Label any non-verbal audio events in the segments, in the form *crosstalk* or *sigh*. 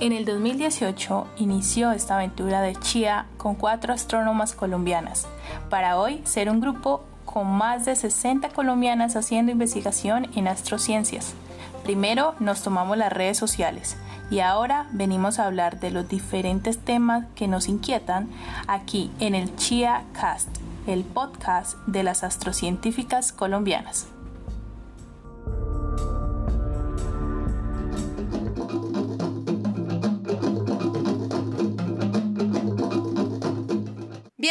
En el 2018 inició esta aventura de Chia con cuatro astrónomas colombianas, para hoy ser un grupo con más de 60 colombianas haciendo investigación en astrociencias. Primero nos tomamos las redes sociales y ahora venimos a hablar de los diferentes temas que nos inquietan aquí en el Chia Cast, el podcast de las astrocientíficas colombianas.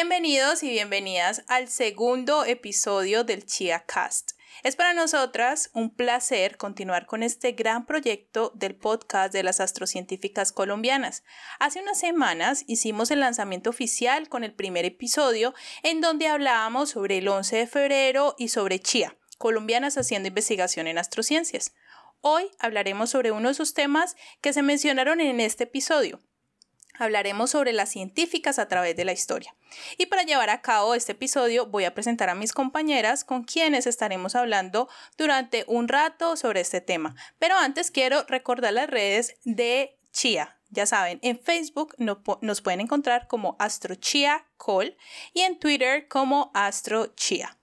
Bienvenidos y bienvenidas al segundo episodio del Chia Cast. Es para nosotras un placer continuar con este gran proyecto del podcast de las astrocientíficas colombianas. Hace unas semanas hicimos el lanzamiento oficial con el primer episodio en donde hablábamos sobre el 11 de febrero y sobre Chia, colombianas haciendo investigación en astrociencias. Hoy hablaremos sobre uno de esos temas que se mencionaron en este episodio, hablaremos sobre las científicas a través de la historia. Y para llevar a cabo este episodio voy a presentar a mis compañeras con quienes estaremos hablando durante un rato sobre este tema. Pero antes quiero recordar las redes de Chia. Ya saben, en Facebook nos pueden encontrar como AstroChia Call y en Twitter como AstroChia.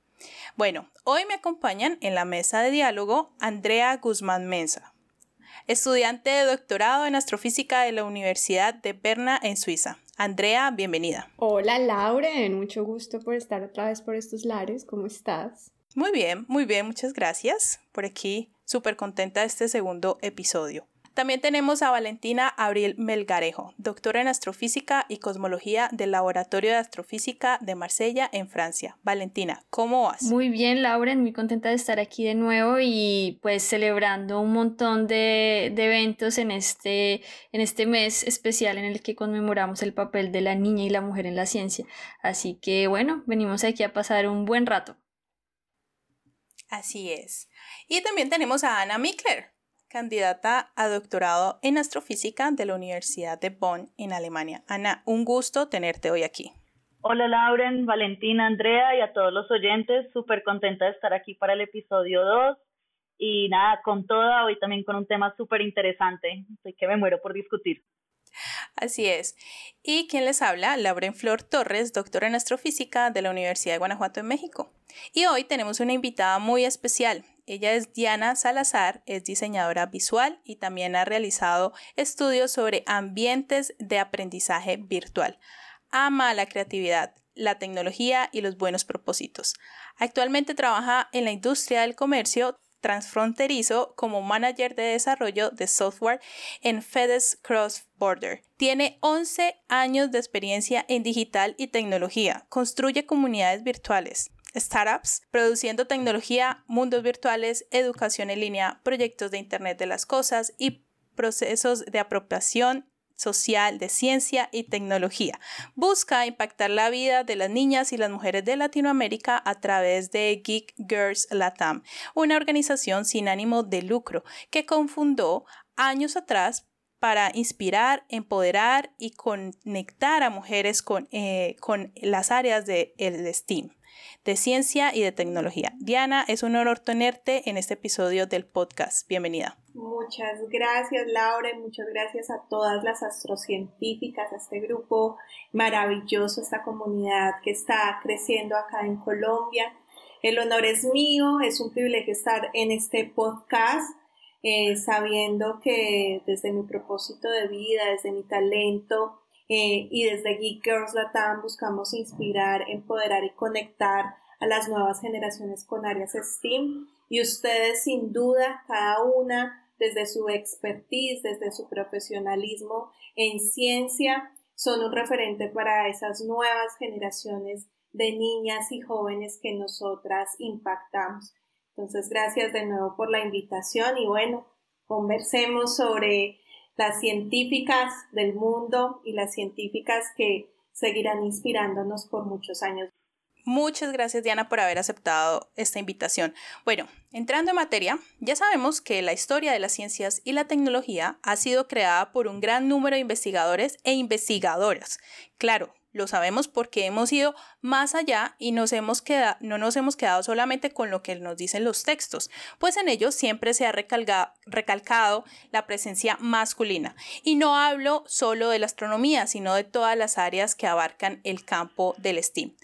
Bueno, hoy me acompañan en la mesa de diálogo Andrea Guzmán Mensa estudiante de doctorado en astrofísica de la Universidad de Berna en Suiza. Andrea, bienvenida. Hola Lauren, mucho gusto por estar otra vez por estos lares. ¿Cómo estás? Muy bien, muy bien, muchas gracias. Por aquí, súper contenta de este segundo episodio. También tenemos a Valentina Abril Melgarejo, doctora en astrofísica y cosmología del Laboratorio de Astrofísica de Marsella, en Francia. Valentina, ¿cómo vas? Muy bien, Lauren, muy contenta de estar aquí de nuevo y pues celebrando un montón de, de eventos en este, en este mes especial en el que conmemoramos el papel de la niña y la mujer en la ciencia. Así que bueno, venimos aquí a pasar un buen rato. Así es. Y también tenemos a Ana Mikler, candidata a doctorado en astrofísica de la Universidad de Bonn en Alemania. Ana, un gusto tenerte hoy aquí. Hola Lauren, Valentina, Andrea y a todos los oyentes, súper contenta de estar aquí para el episodio 2 y nada, con toda, hoy también con un tema súper interesante, estoy que me muero por discutir. Así es. ¿Y quién les habla? Lauren Flor Torres, doctora en astrofísica de la Universidad de Guanajuato en México. Y hoy tenemos una invitada muy especial. Ella es Diana Salazar, es diseñadora visual y también ha realizado estudios sobre ambientes de aprendizaje virtual. Ama la creatividad, la tecnología y los buenos propósitos. Actualmente trabaja en la industria del comercio transfronterizo como manager de desarrollo de software en FedEx Cross Border. Tiene 11 años de experiencia en digital y tecnología. Construye comunidades virtuales, startups, produciendo tecnología, mundos virtuales, educación en línea, proyectos de Internet de las Cosas y procesos de apropiación social de ciencia y tecnología. Busca impactar la vida de las niñas y las mujeres de Latinoamérica a través de Geek Girls Latam, una organización sin ánimo de lucro que confundó años atrás para inspirar, empoderar y conectar a mujeres con, eh, con las áreas del de STEAM de ciencia y de tecnología. Diana, es un honor tenerte en este episodio del podcast. Bienvenida. Muchas gracias, Laura, muchas gracias a todas las astrocientíficas, a este grupo maravilloso, esta comunidad que está creciendo acá en Colombia. El honor es mío, es un privilegio estar en este podcast, eh, sabiendo que desde mi propósito de vida, desde mi talento, eh, y desde Geek Girls Latam buscamos inspirar, empoderar y conectar a las nuevas generaciones con áreas STEAM y ustedes sin duda cada una desde su expertise, desde su profesionalismo en ciencia, son un referente para esas nuevas generaciones de niñas y jóvenes que nosotras impactamos. Entonces, gracias de nuevo por la invitación y bueno, conversemos sobre las científicas del mundo y las científicas que seguirán inspirándonos por muchos años. Muchas gracias Diana por haber aceptado esta invitación. Bueno, entrando en materia, ya sabemos que la historia de las ciencias y la tecnología ha sido creada por un gran número de investigadores e investigadoras. Claro, lo sabemos porque hemos ido más allá y nos hemos quedado, no nos hemos quedado solamente con lo que nos dicen los textos, pues en ellos siempre se ha recalcado la presencia masculina. Y no hablo solo de la astronomía, sino de todas las áreas que abarcan el campo del STEAM.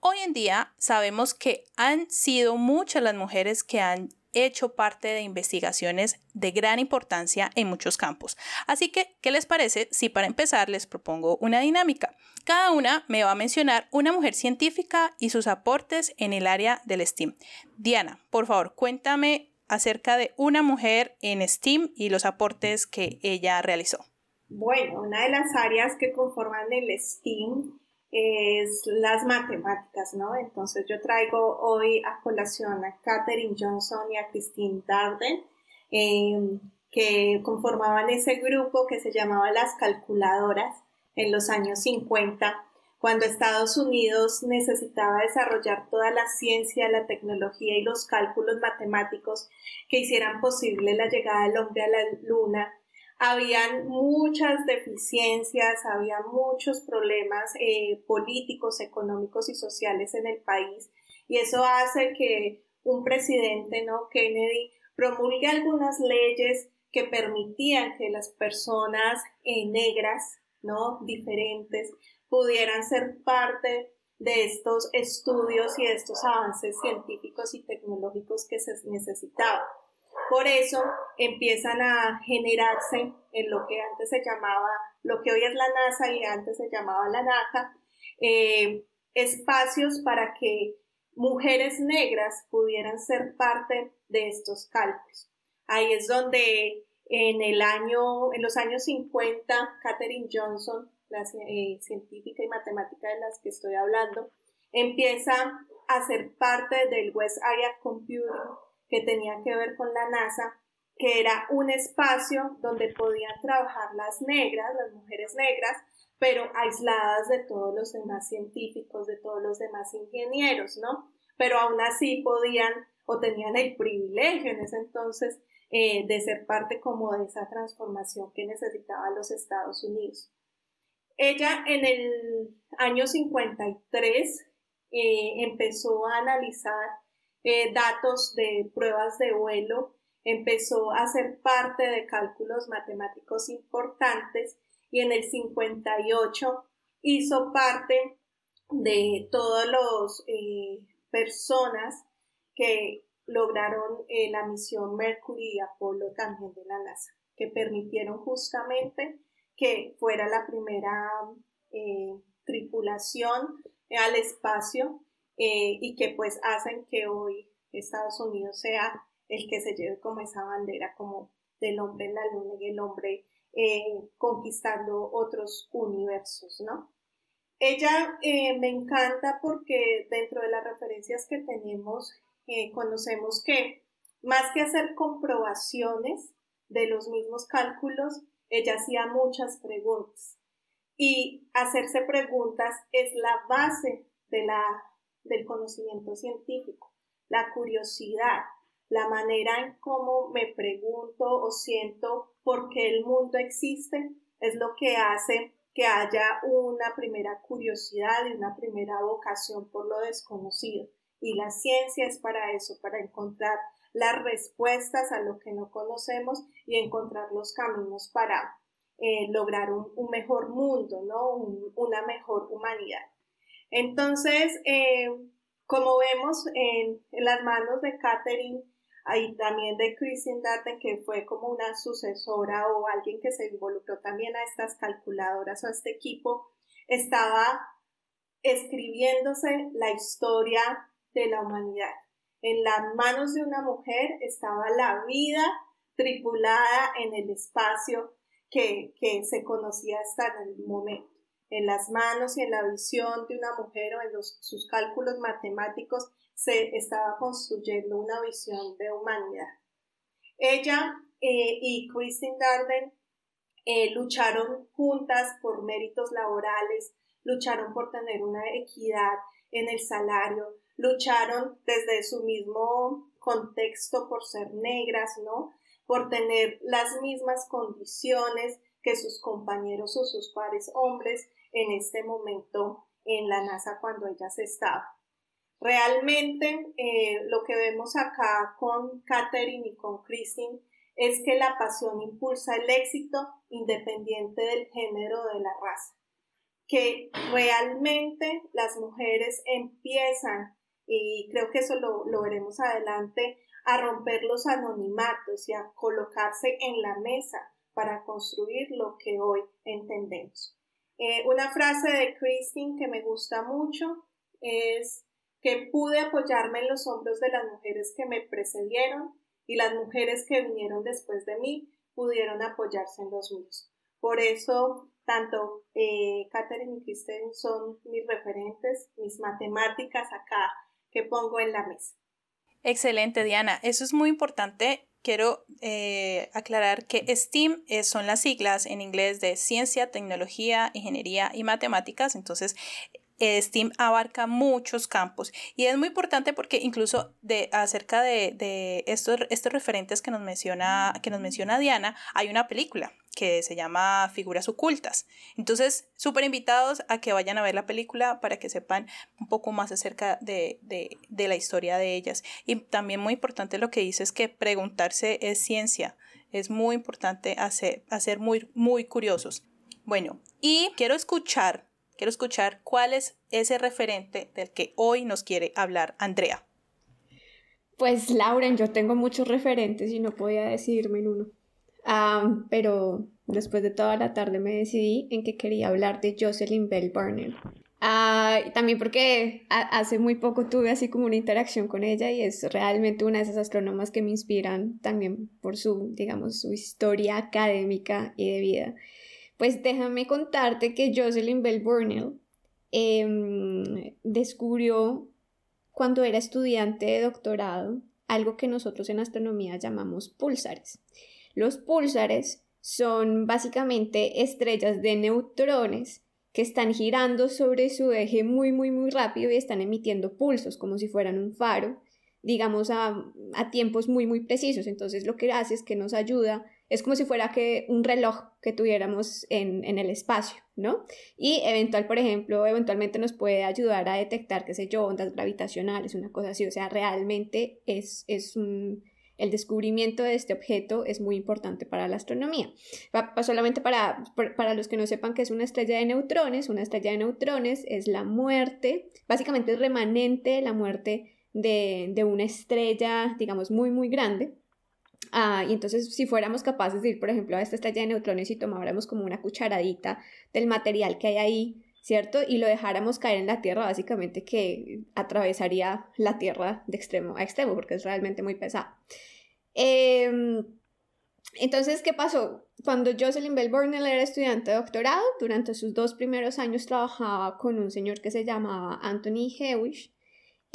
Hoy en día sabemos que han sido muchas las mujeres que han hecho parte de investigaciones de gran importancia en muchos campos. Así que, ¿qué les parece si para empezar les propongo una dinámica? Cada una me va a mencionar una mujer científica y sus aportes en el área del STEAM. Diana, por favor, cuéntame acerca de una mujer en STEAM y los aportes que ella realizó. Bueno, una de las áreas que conforman el STEAM es las matemáticas, ¿no? Entonces yo traigo hoy a colación a Katherine Johnson y a Christine Darden, em, que conformaban ese grupo que se llamaba las calculadoras en los años 50, cuando Estados Unidos necesitaba desarrollar toda la ciencia, la tecnología y los cálculos matemáticos que hicieran posible la llegada del hombre a la luna habían muchas deficiencias, había muchos problemas eh, políticos, económicos y sociales en el país y eso hace que un presidente, ¿no? Kennedy, promulgue algunas leyes que permitían que las personas eh, negras, ¿no? Diferentes, pudieran ser parte de estos estudios y de estos avances científicos y tecnológicos que se necesitaban. Por eso empiezan a generarse en lo que antes se llamaba, lo que hoy es la NASA y antes se llamaba la NACA, eh, espacios para que mujeres negras pudieran ser parte de estos cálculos. Ahí es donde en el año, en los años 50, Katherine Johnson, la eh, científica y matemática de las que estoy hablando, empieza a ser parte del West Area Computing que tenía que ver con la NASA, que era un espacio donde podían trabajar las negras, las mujeres negras, pero aisladas de todos los demás científicos, de todos los demás ingenieros, ¿no? Pero aún así podían o tenían el privilegio en ese entonces eh, de ser parte como de esa transformación que necesitaban los Estados Unidos. Ella en el año 53 eh, empezó a analizar eh, datos de pruebas de vuelo, empezó a ser parte de cálculos matemáticos importantes y en el 58 hizo parte de todas las eh, personas que lograron eh, la misión Mercury y Apolo también de la NASA, que permitieron justamente que fuera la primera tripulación al espacio eh, y que pues hacen que hoy Estados Unidos sea el que se lleve como esa bandera como del hombre en la luna y el hombre eh, conquistando otros universos, ¿no? Ella eh, me encanta porque dentro de las referencias que tenemos conocemos que más que hacer comprobaciones de los mismos cálculos, ella hacía muchas preguntas. Y hacerse preguntas es la base de la del conocimiento científico, la curiosidad, la manera en cómo me pregunto o siento por qué el mundo existe, es lo que hace que haya una primera curiosidad y una primera vocación por lo desconocido. Y la ciencia es para eso, para encontrar las respuestas a lo que no conocemos y encontrar los caminos para eh, lograr un, mejor mundo, ¿no? una mejor humanidad. Entonces, eh, como vemos en, las manos de Catherine y también de Christine Darden, que fue como una sucesora o alguien que se involucró también a estas calculadoras o a este equipo, estaba escribiéndose la historia de la humanidad. En las manos de una mujer estaba la vida tripulada en el espacio que, que se conocía hasta el momento en las manos y en la visión de una mujer o en sus cálculos matemáticos se estaba construyendo una visión de humanidad. Ella eh, y Christine Darden eh, lucharon juntas por méritos laborales, lucharon por tener una equidad en el salario, lucharon desde su mismo contexto por ser negras, ¿no? Por tener las mismas condiciones que sus compañeros o sus pares hombres en este momento en la NASA cuando ellas estaban. Realmente eh, lo que vemos acá con Catherine y con Christine es que la pasión impulsa el éxito independiente del género de la raza, que realmente las mujeres empiezan, y creo que eso lo, lo veremos adelante, a romper los anonimatos y a colocarse en la mesa para construir lo que hoy entendemos. Eh, una frase de Christine que me gusta mucho es que pude apoyarme en los hombros de las mujeres que me precedieron y las mujeres que vinieron después de mí pudieron apoyarse en los míos. Por eso, tanto eh, Catherine y Kristen son mis referentes, mis matemáticas acá que pongo en la mesa. Excelente, Diana. Eso es muy importante. Quiero eh, aclarar que STEAM son las siglas en inglés de ciencia, tecnología, ingeniería y matemáticas. Entonces, STEAM abarca muchos campos y es muy importante porque incluso de acerca de, de estos, estos referentes que nos menciona que nos menciona Diana hay una película que se llama Figuras Ocultas. Entonces, súper invitados a que vayan a ver la película para que sepan un poco más acerca de, de, de, la historia de ellas. Y también muy importante lo que dice es que preguntarse es ciencia. Es muy importante hacer, hacer muy, muy curiosos. Bueno, y quiero escuchar, quiero escuchar cuál es ese referente del que hoy nos quiere hablar Andrea. Pues Lauren, yo tengo muchos referentes y no podía decidirme en uno pero después de toda la tarde me decidí en que quería hablar de Jocelyn Bell Burnell. Ah, también porque hace muy poco tuve así como una interacción con ella y es realmente una de esas astrónomas que me inspiran también por su, digamos, su historia académica y de vida. Pues déjame contarte que Jocelyn Bell Burnell em, descubrió cuando era estudiante de doctorado algo que nosotros en astronomía llamamos pulsares. Los púlsares son básicamente estrellas de neutrones que están girando sobre su eje muy, muy, muy rápido y están emitiendo pulsos como si fueran un faro, digamos a, tiempos muy, muy precisos. Entonces lo que hace es que nos ayuda, es como si fuera que un reloj que tuviéramos en, el espacio, ¿no? Y eventual, por ejemplo, eventualmente nos puede ayudar a detectar, qué sé yo, ondas gravitacionales, una cosa así. O sea, realmente es, es un el descubrimiento de este objeto es muy importante para la astronomía. Solamente para, para los que no sepan que es una estrella de neutrones, una estrella de neutrones es la muerte, básicamente es remanente de la muerte de, una estrella, digamos, muy, muy grande. Ah, y entonces, si fuéramos capaces de ir, por ejemplo, a esta estrella de neutrones y tomáramos como una cucharadita del material que hay ahí, ¿cierto? Y lo dejáramos caer en la Tierra, básicamente que atravesaría la Tierra de extremo a extremo, porque es realmente muy pesado. Em, entonces, ¿qué pasó? Cuando Jocelyn Bell Burnell era estudiante de doctorado, durante sus dos primeros años trabajaba con un señor que se llamaba Anthony Hewish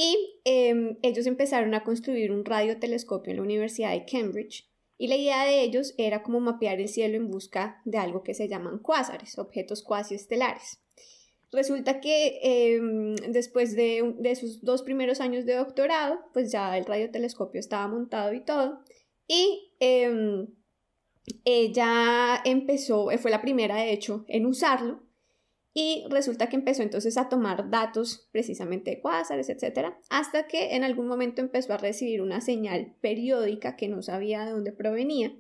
y em, ellos empezaron a construir un radiotelescopio en la Universidad de Cambridge y la idea de ellos era como mapear el cielo en busca de algo que se llaman cuásares, objetos cuasi estelares. Resulta que em, después de, de, sus dos primeros años de doctorado, pues ya el radiotelescopio estaba montado y todo. Y em, ella empezó, fue la primera de hecho en usarlo. Y resulta que empezó entonces a tomar datos precisamente de cuásares, etc. Hasta que en algún momento empezó a recibir una señal periódica que no sabía de dónde provenía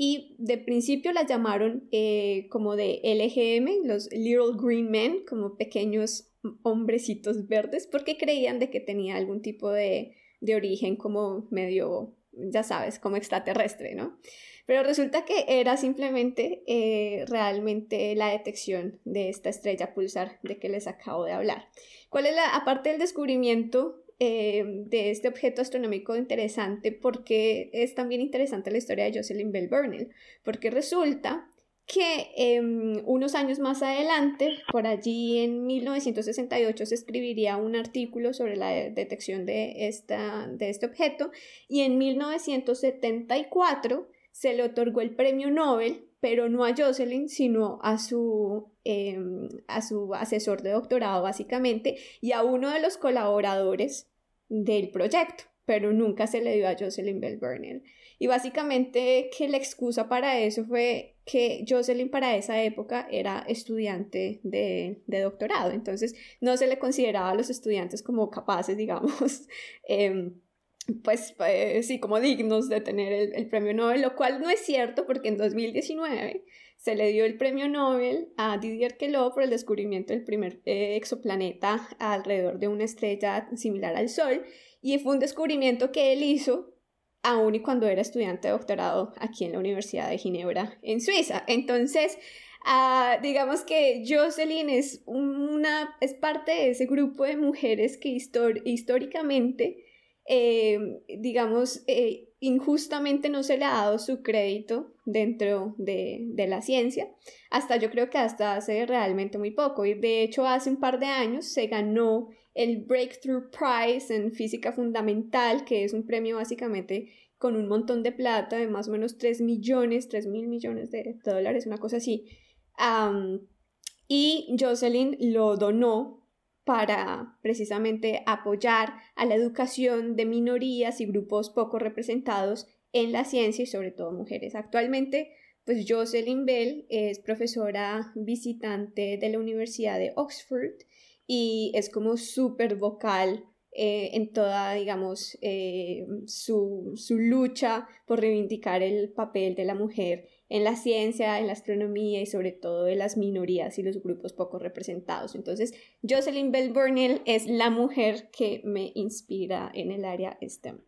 y de principio las llamaron eh, como de LGM, los Little Green Men, como pequeños hombrecitos verdes, porque creían de que tenía algún tipo de, de origen como medio, ya sabes, como extraterrestre, ¿no? Pero resulta que era simplemente eh, realmente la detección de esta estrella pulsar de que les acabo de hablar. ¿Cuál es la, aparte del descubrimiento eh, de este objeto astronómico interesante porque es también interesante la historia de Jocelyn Bell Burnell, porque resulta que em, unos años más adelante, por allí en 1968, se escribiría un artículo sobre la detección de, esta, de este objeto y en 1974 se le otorgó el premio Nobel, pero no a Jocelyn, sino a su, em, a su asesor de doctorado básicamente y a uno de los colaboradores del proyecto. pero nunca se le dio a Jocelyn Bell Burnell. Y básicamente que la excusa para eso fue que Jocelyn para esa época era estudiante de, doctorado, entonces no se le consideraba a los estudiantes como capaces, *laughs* digamos, em, pues eh, sí, como dignos de tener el, premio Nobel, lo cual no es cierto porque en 2019 se le dio el premio Nobel a Didier Queloz por el descubrimiento del primer eh, exoplaneta alrededor de una estrella similar al Sol y fue un descubrimiento que él hizo aún y cuando era estudiante de doctorado aquí en la Universidad de Ginebra, en Suiza. Entonces, ah, digamos que Jocelyn es, una, es parte de ese grupo de mujeres que históricamente, eh, digamos, eh, injustamente no se le ha dado su crédito dentro de, de, la ciencia, hasta yo creo que hasta hace realmente muy poco. Y de hecho, hace un par de años se ganó el Breakthrough Prize en Física Fundamental, que es un premio básicamente con un montón de plata, de más o menos 3 millones, 3 mil millones de dólares, una cosa así. y Jocelyn lo donó para precisamente apoyar a la educación de minorías y grupos poco representados en la ciencia y sobre todo mujeres. Actualmente, pues Jocelyn Bell es profesora visitante de la Universidad de Oxford y es como súper vocal eh, en toda, digamos, eh, su, su, lucha por reivindicar el papel de la mujer en la ciencia, en la astronomía y sobre todo de las minorías y los grupos poco representados. Entonces, Jocelyn Bell Burnell es la mujer que me inspira en el área STEM.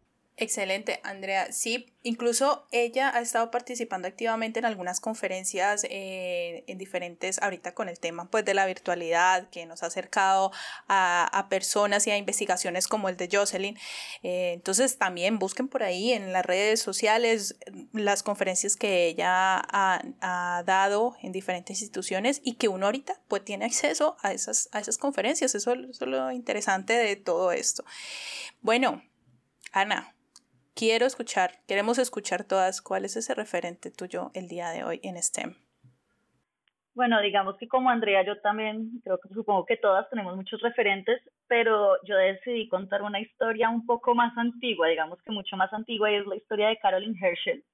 Excelente, Andrea. Sí, incluso ella ha estado participando activamente en algunas conferencias eh, en diferentes, ahorita con el tema pues de la virtualidad, que nos ha acercado a, personas y a investigaciones como el de Jocelyn. Eh, entonces también busquen por ahí en las redes sociales las conferencias que ella ha, ha, dado en diferentes instituciones y que uno ahorita pues tiene acceso a esas, a esas conferencias. Eso es lo interesante de todo esto. Bueno, Ana, quiero escuchar, queremos escuchar todas cuál es ese referente tuyo el día de hoy en STEM. Bueno, digamos que como Andrea, yo también creo que supongo que todas tenemos muchos referentes, pero yo decidí contar una historia un poco más antigua, digamos que mucho más antigua, y es la historia de Caroline Herschel.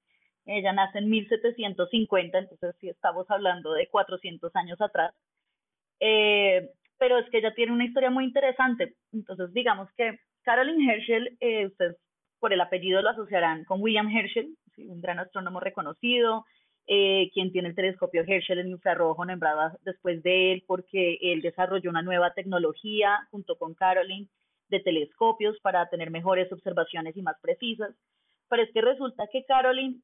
Ella nace en 1750, entonces sí estamos hablando de 400 años atrás. Eh, pero es que ella tiene una historia muy interesante. Entonces, digamos que Caroline Herschel, eh, ustedes por el apellido lo asociarán con William Herschel, un gran astrónomo reconocido, eh, quien tiene el telescopio Herschel en infrarrojo nombrado después de él porque él desarrolló una nueva tecnología junto con Caroline de telescopios para tener mejores observaciones y más precisas. Pero es que resulta que Caroline,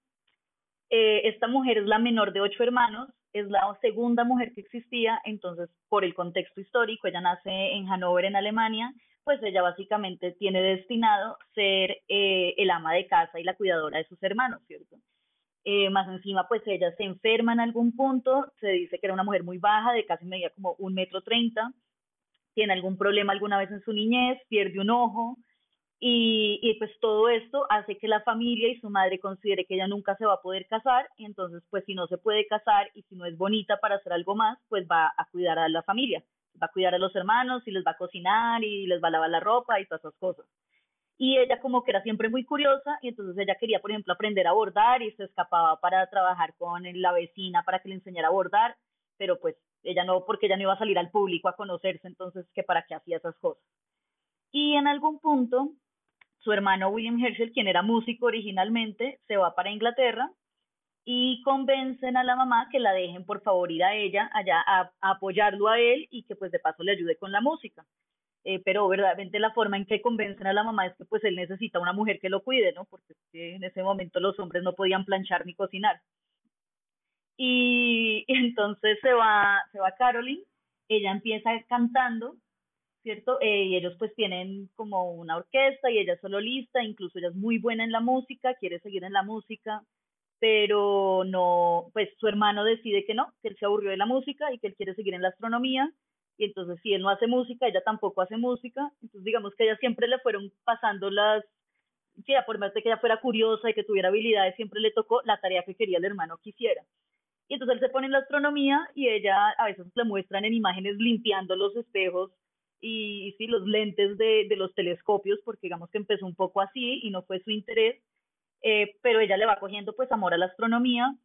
eh, esta mujer es la menor de ocho hermanos, es la segunda mujer que existía, entonces por el contexto histórico, ella nace en Hannover, en Alemania, pues ella básicamente tiene destinado ser eh, el ama de casa y la cuidadora de sus hermanos, ¿cierto? Eh, más encima, pues ella se enferma en algún punto, se dice que era una mujer muy baja, de casi media como un metro treinta, tiene algún problema alguna vez en su niñez, pierde un ojo, y, y, pues todo esto hace que la familia y su madre considere que ella nunca se va a poder casar, y entonces pues si no se puede casar y si no es bonita para hacer algo más, pues va a cuidar a la familia va a cuidar a los hermanos y les va a cocinar y les va a lavar la ropa y todas esas cosas. Y ella como que era siempre muy curiosa y entonces ella quería, por ejemplo, aprender a bordar y se escapaba para trabajar con la vecina para que le enseñara a bordar, pero pues ella no, porque ella no iba a salir al público a conocerse, entonces que para qué hacía esas cosas. Y en algún punto, su hermano William Herschel, quien era músico originalmente, se va para Inglaterra y convencen a la mamá que la dejen por favor ir a ella allá a, apoyarlo a él y que pues de paso le ayude con la música. Eh, pero verdaderamente la forma en que convencen a la mamá es que pues él necesita una mujer que lo cuide, ¿no? Porque en ese momento los hombres no podían planchar ni cocinar. Y, *laughs* entonces se va, se va Caroline, ella empieza cantando, ¿cierto? Eh, y ellos pues tienen como una orquesta y ella es solista, incluso ella es muy buena en la música, quiere seguir en la música, pero no, pues su hermano decide que no, que él se aburrió de la música y que él quiere seguir en la astronomía, y entonces si él no hace música, ella tampoco hace música, entonces digamos que ella siempre le fueron pasando las, sí, por más de que ella fuera curiosa y que tuviera habilidades, siempre le tocó la tarea que quería el hermano que hiciera. Y entonces él se pone en la astronomía y ella a veces le muestran en imágenes limpiando los espejos y, sí, los lentes de, de, los telescopios, porque digamos que empezó un poco así y no fue su interés, eh, pero ella le va cogiendo pues amor a la astronomía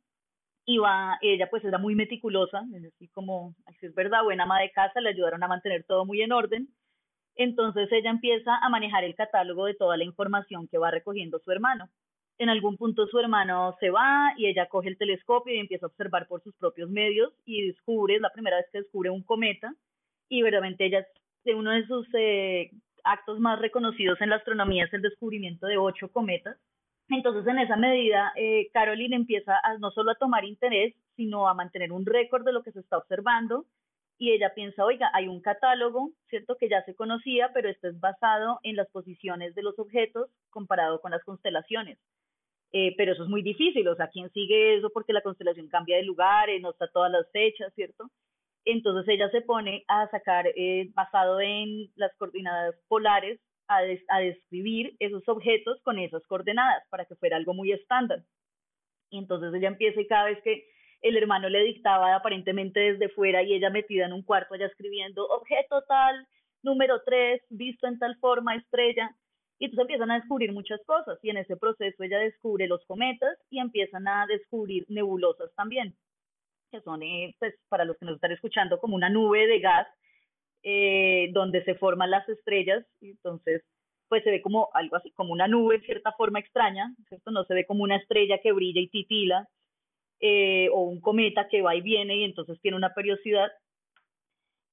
y va, ella pues era muy meticulosa, decir, como, así es verdad, buena ama de casa, le ayudaron a mantener todo muy en orden, entonces ella empieza a manejar el catálogo de toda la información que va recogiendo su hermano. En algún punto su hermano se va y ella coge el telescopio y empieza a observar por sus propios medios y descubre, es la primera vez que descubre un cometa y verdaderamente ella de uno de sus eh, actos más reconocidos en la astronomía es el descubrimiento de ocho cometas. Entonces, en esa medida, eh, Caroline empieza no solo a tomar interés, sino a mantener un récord de lo que se está observando. Y ella piensa, oiga, hay un catálogo, ¿cierto? Que ya se conocía, pero este es basado en las posiciones de los objetos comparado con las constelaciones. Eh, pero eso es muy difícil, o sea, ¿quién sigue eso? Porque la constelación cambia de lugar, no está todas las fechas, ¿cierto? Entonces ella se pone a sacar, eh, basado en las coordenadas polares, a, describir esos objetos con esas coordenadas para que fuera algo muy estándar. Y entonces ella empieza y cada vez que el hermano le dictaba aparentemente desde fuera y ella metida en un cuarto allá escribiendo objeto tal, número 3, visto en tal forma, estrella, y entonces empiezan a descubrir muchas cosas y en ese proceso ella descubre los cometas y empiezan a descubrir nebulosas también que son, eh, pues, para los que nos están escuchando, como una nube de gas eh, donde se forman las estrellas, y entonces, pues se ve como algo así, como una nube en cierta forma extraña, ¿cierto? No se ve como una estrella que brilla y titila, eh, o un cometa que va y viene y entonces tiene una periodicidad.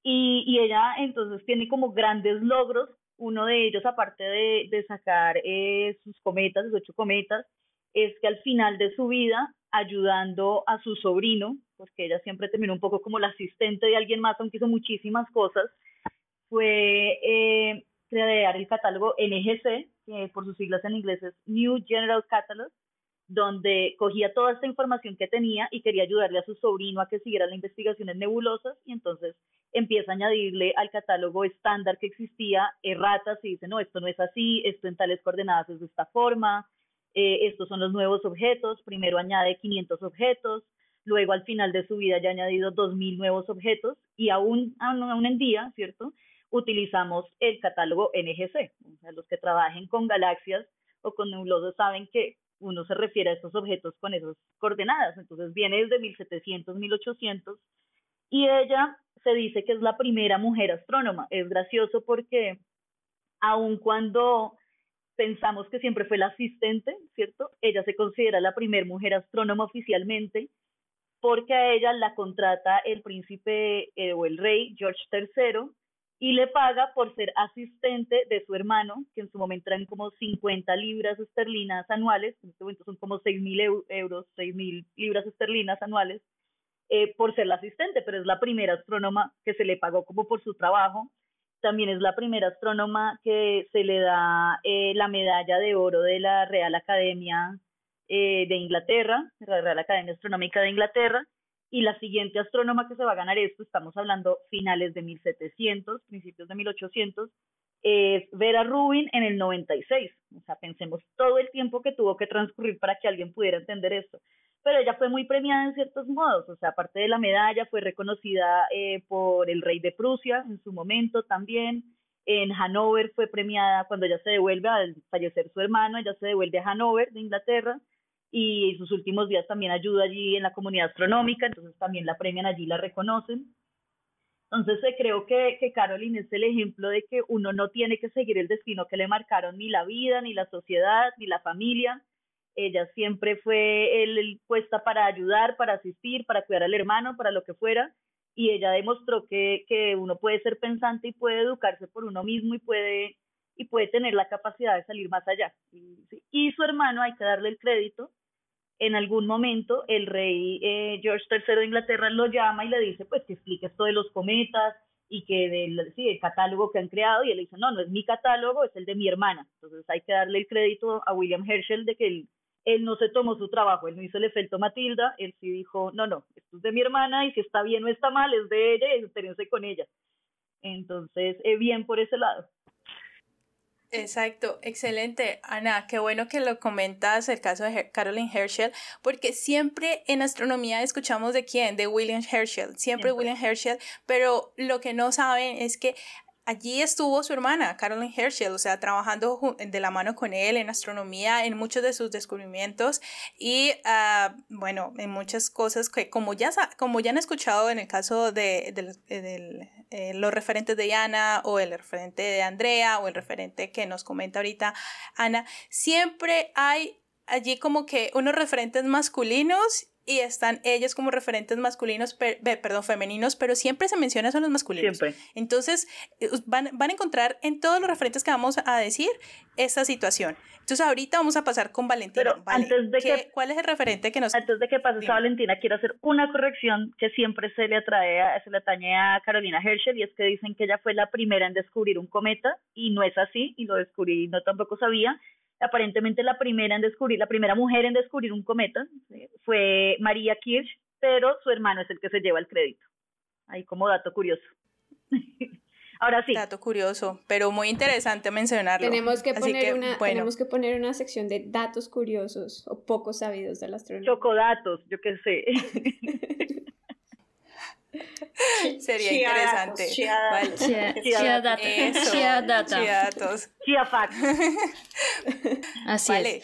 Y, ella entonces tiene como grandes logros, uno de ellos, aparte de, sacar sus cometas, sus ocho cometas, es que al final de su vida, ayudando a su sobrino, pues que ella siempre terminó un poco como la asistente de alguien más, aunque hizo muchísimas cosas, fue eh, crear el catálogo NGC, que por sus siglas en inglés es New General Catalog, donde cogía toda esta información que tenía y quería ayudarle a su sobrino a que siguiera las investigaciones nebulosas y entonces empieza a añadirle al catálogo estándar que existía erratas y dice, no, esto no es así, esto en tales coordenadas es de esta forma, eh, estos son los nuevos objetos, primero añade 500 objetos, luego al final de su vida ya ha añadido 2.000 nuevos objetos y aún, aún en día, ¿cierto? Utilizamos el catálogo NGC. O sea, los que trabajen con galaxias o con nebulosas saben que uno se refiere a estos objetos con esas coordenadas. Entonces viene desde 1700, 1800 y ella se dice que es la primera mujer astrónoma. Es gracioso porque aun cuando pensamos que siempre fue la asistente, ¿cierto? Ella se considera la primera mujer astrónoma oficialmente porque a ella la contrata el príncipe eh, o el rey George III y le paga por ser asistente de su hermano, que en su momento eran como 50 libras esterlinas anuales, en este momento son como 6 mil euros, 6 mil libras esterlinas anuales, eh, por ser la asistente, pero es la primera astrónoma que se le pagó como por su trabajo. También es la primera astrónoma que se le da eh, la medalla de oro de la Real Academia eh, de Inglaterra, la Real Academia Astronómica de Inglaterra, y la siguiente astrónoma que se va a ganar esto, estamos hablando finales de 1700, principios de 1800, es Vera Rubin en el 96. O sea, pensemos todo el tiempo que tuvo que transcurrir para que alguien pudiera entender esto. Pero ella fue muy premiada en ciertos modos, o sea, aparte de la medalla, fue reconocida eh, por el rey de Prusia en su momento también. En Hanover fue premiada cuando ella se devuelve al fallecer su hermano, ella se devuelve a Hanover de Inglaterra y sus últimos días también ayuda allí en la comunidad astronómica, entonces también la premian allí, la reconocen. Entonces eh, creo que, que Caroline es el ejemplo de que uno no tiene que seguir el destino que le marcaron ni la vida, ni la sociedad, ni la familia. Ella siempre fue el, puesta para ayudar, para asistir, para cuidar al hermano, para lo que fuera. Y ella demostró que, que uno puede ser pensante y puede educarse por uno mismo y puede, y puede tener la capacidad de salir más allá. Y, y su hermano, hay que darle el crédito, en algún momento el rey eh, George III de Inglaterra lo llama y le dice pues que explique esto de los cometas y que del sí, el catálogo que han creado y él dice no, no es mi catálogo, es el de mi hermana. Entonces hay que darle el crédito a William Herschel de que él, él no se tomó su trabajo, él no hizo el efecto Matilda, él sí dijo no, no, esto es de mi hermana y si está bien o está mal es de ella y con ella. Entonces, eh, bien por ese lado. Exacto, excelente. Ana, qué bueno que lo comentas el caso de Caroline Herschel, porque siempre en astronomía escuchamos de quién, de William Herschel, siempre, William Herschel, pero lo que no saben es que allí estuvo su hermana, Carolyn Herschel, o sea, trabajando de la mano con él en astronomía, en muchos de sus descubrimientos y, ah, bueno, en muchas cosas que, como ya, como ya han escuchado en el caso de, eh, los referentes de Ana o el referente de Andrea o el referente que nos comenta ahorita Ana, siempre hay allí como que unos referentes masculinos y están ellos como referentes masculinos, perdón, femeninos, pero siempre se menciona son los masculinos. Siempre. Entonces, eh, van, van, a encontrar en todos los referentes que vamos a decir esta situación. Entonces, ahorita vamos a pasar con Valentina. Pero antes de que, ¿Cuál es el referente que nos... Antes de que pases a Valentina, quiero hacer una corrección que siempre se le atrae, a, se le atañe a Carolina Herschel, y es que dicen que ella fue la primera en descubrir un cometa, y no es así, y lo descubrí, no tampoco sabía, aparentemente la primera en descubrir, la primera mujer en descubrir un cometa fue María Kirch, pero su hermano es el que se lleva el crédito. Ahí como dato curioso. *laughs* Ahora sí. Dato curioso, pero muy interesante mencionarlo. Tenemos que, poner una, tenemos que poner una sección de datos curiosos o poco sabidos de la astronomía. Chocodatos, yo qué sé. *laughs* Sería interesante. Chia datos. *laughs* Así es.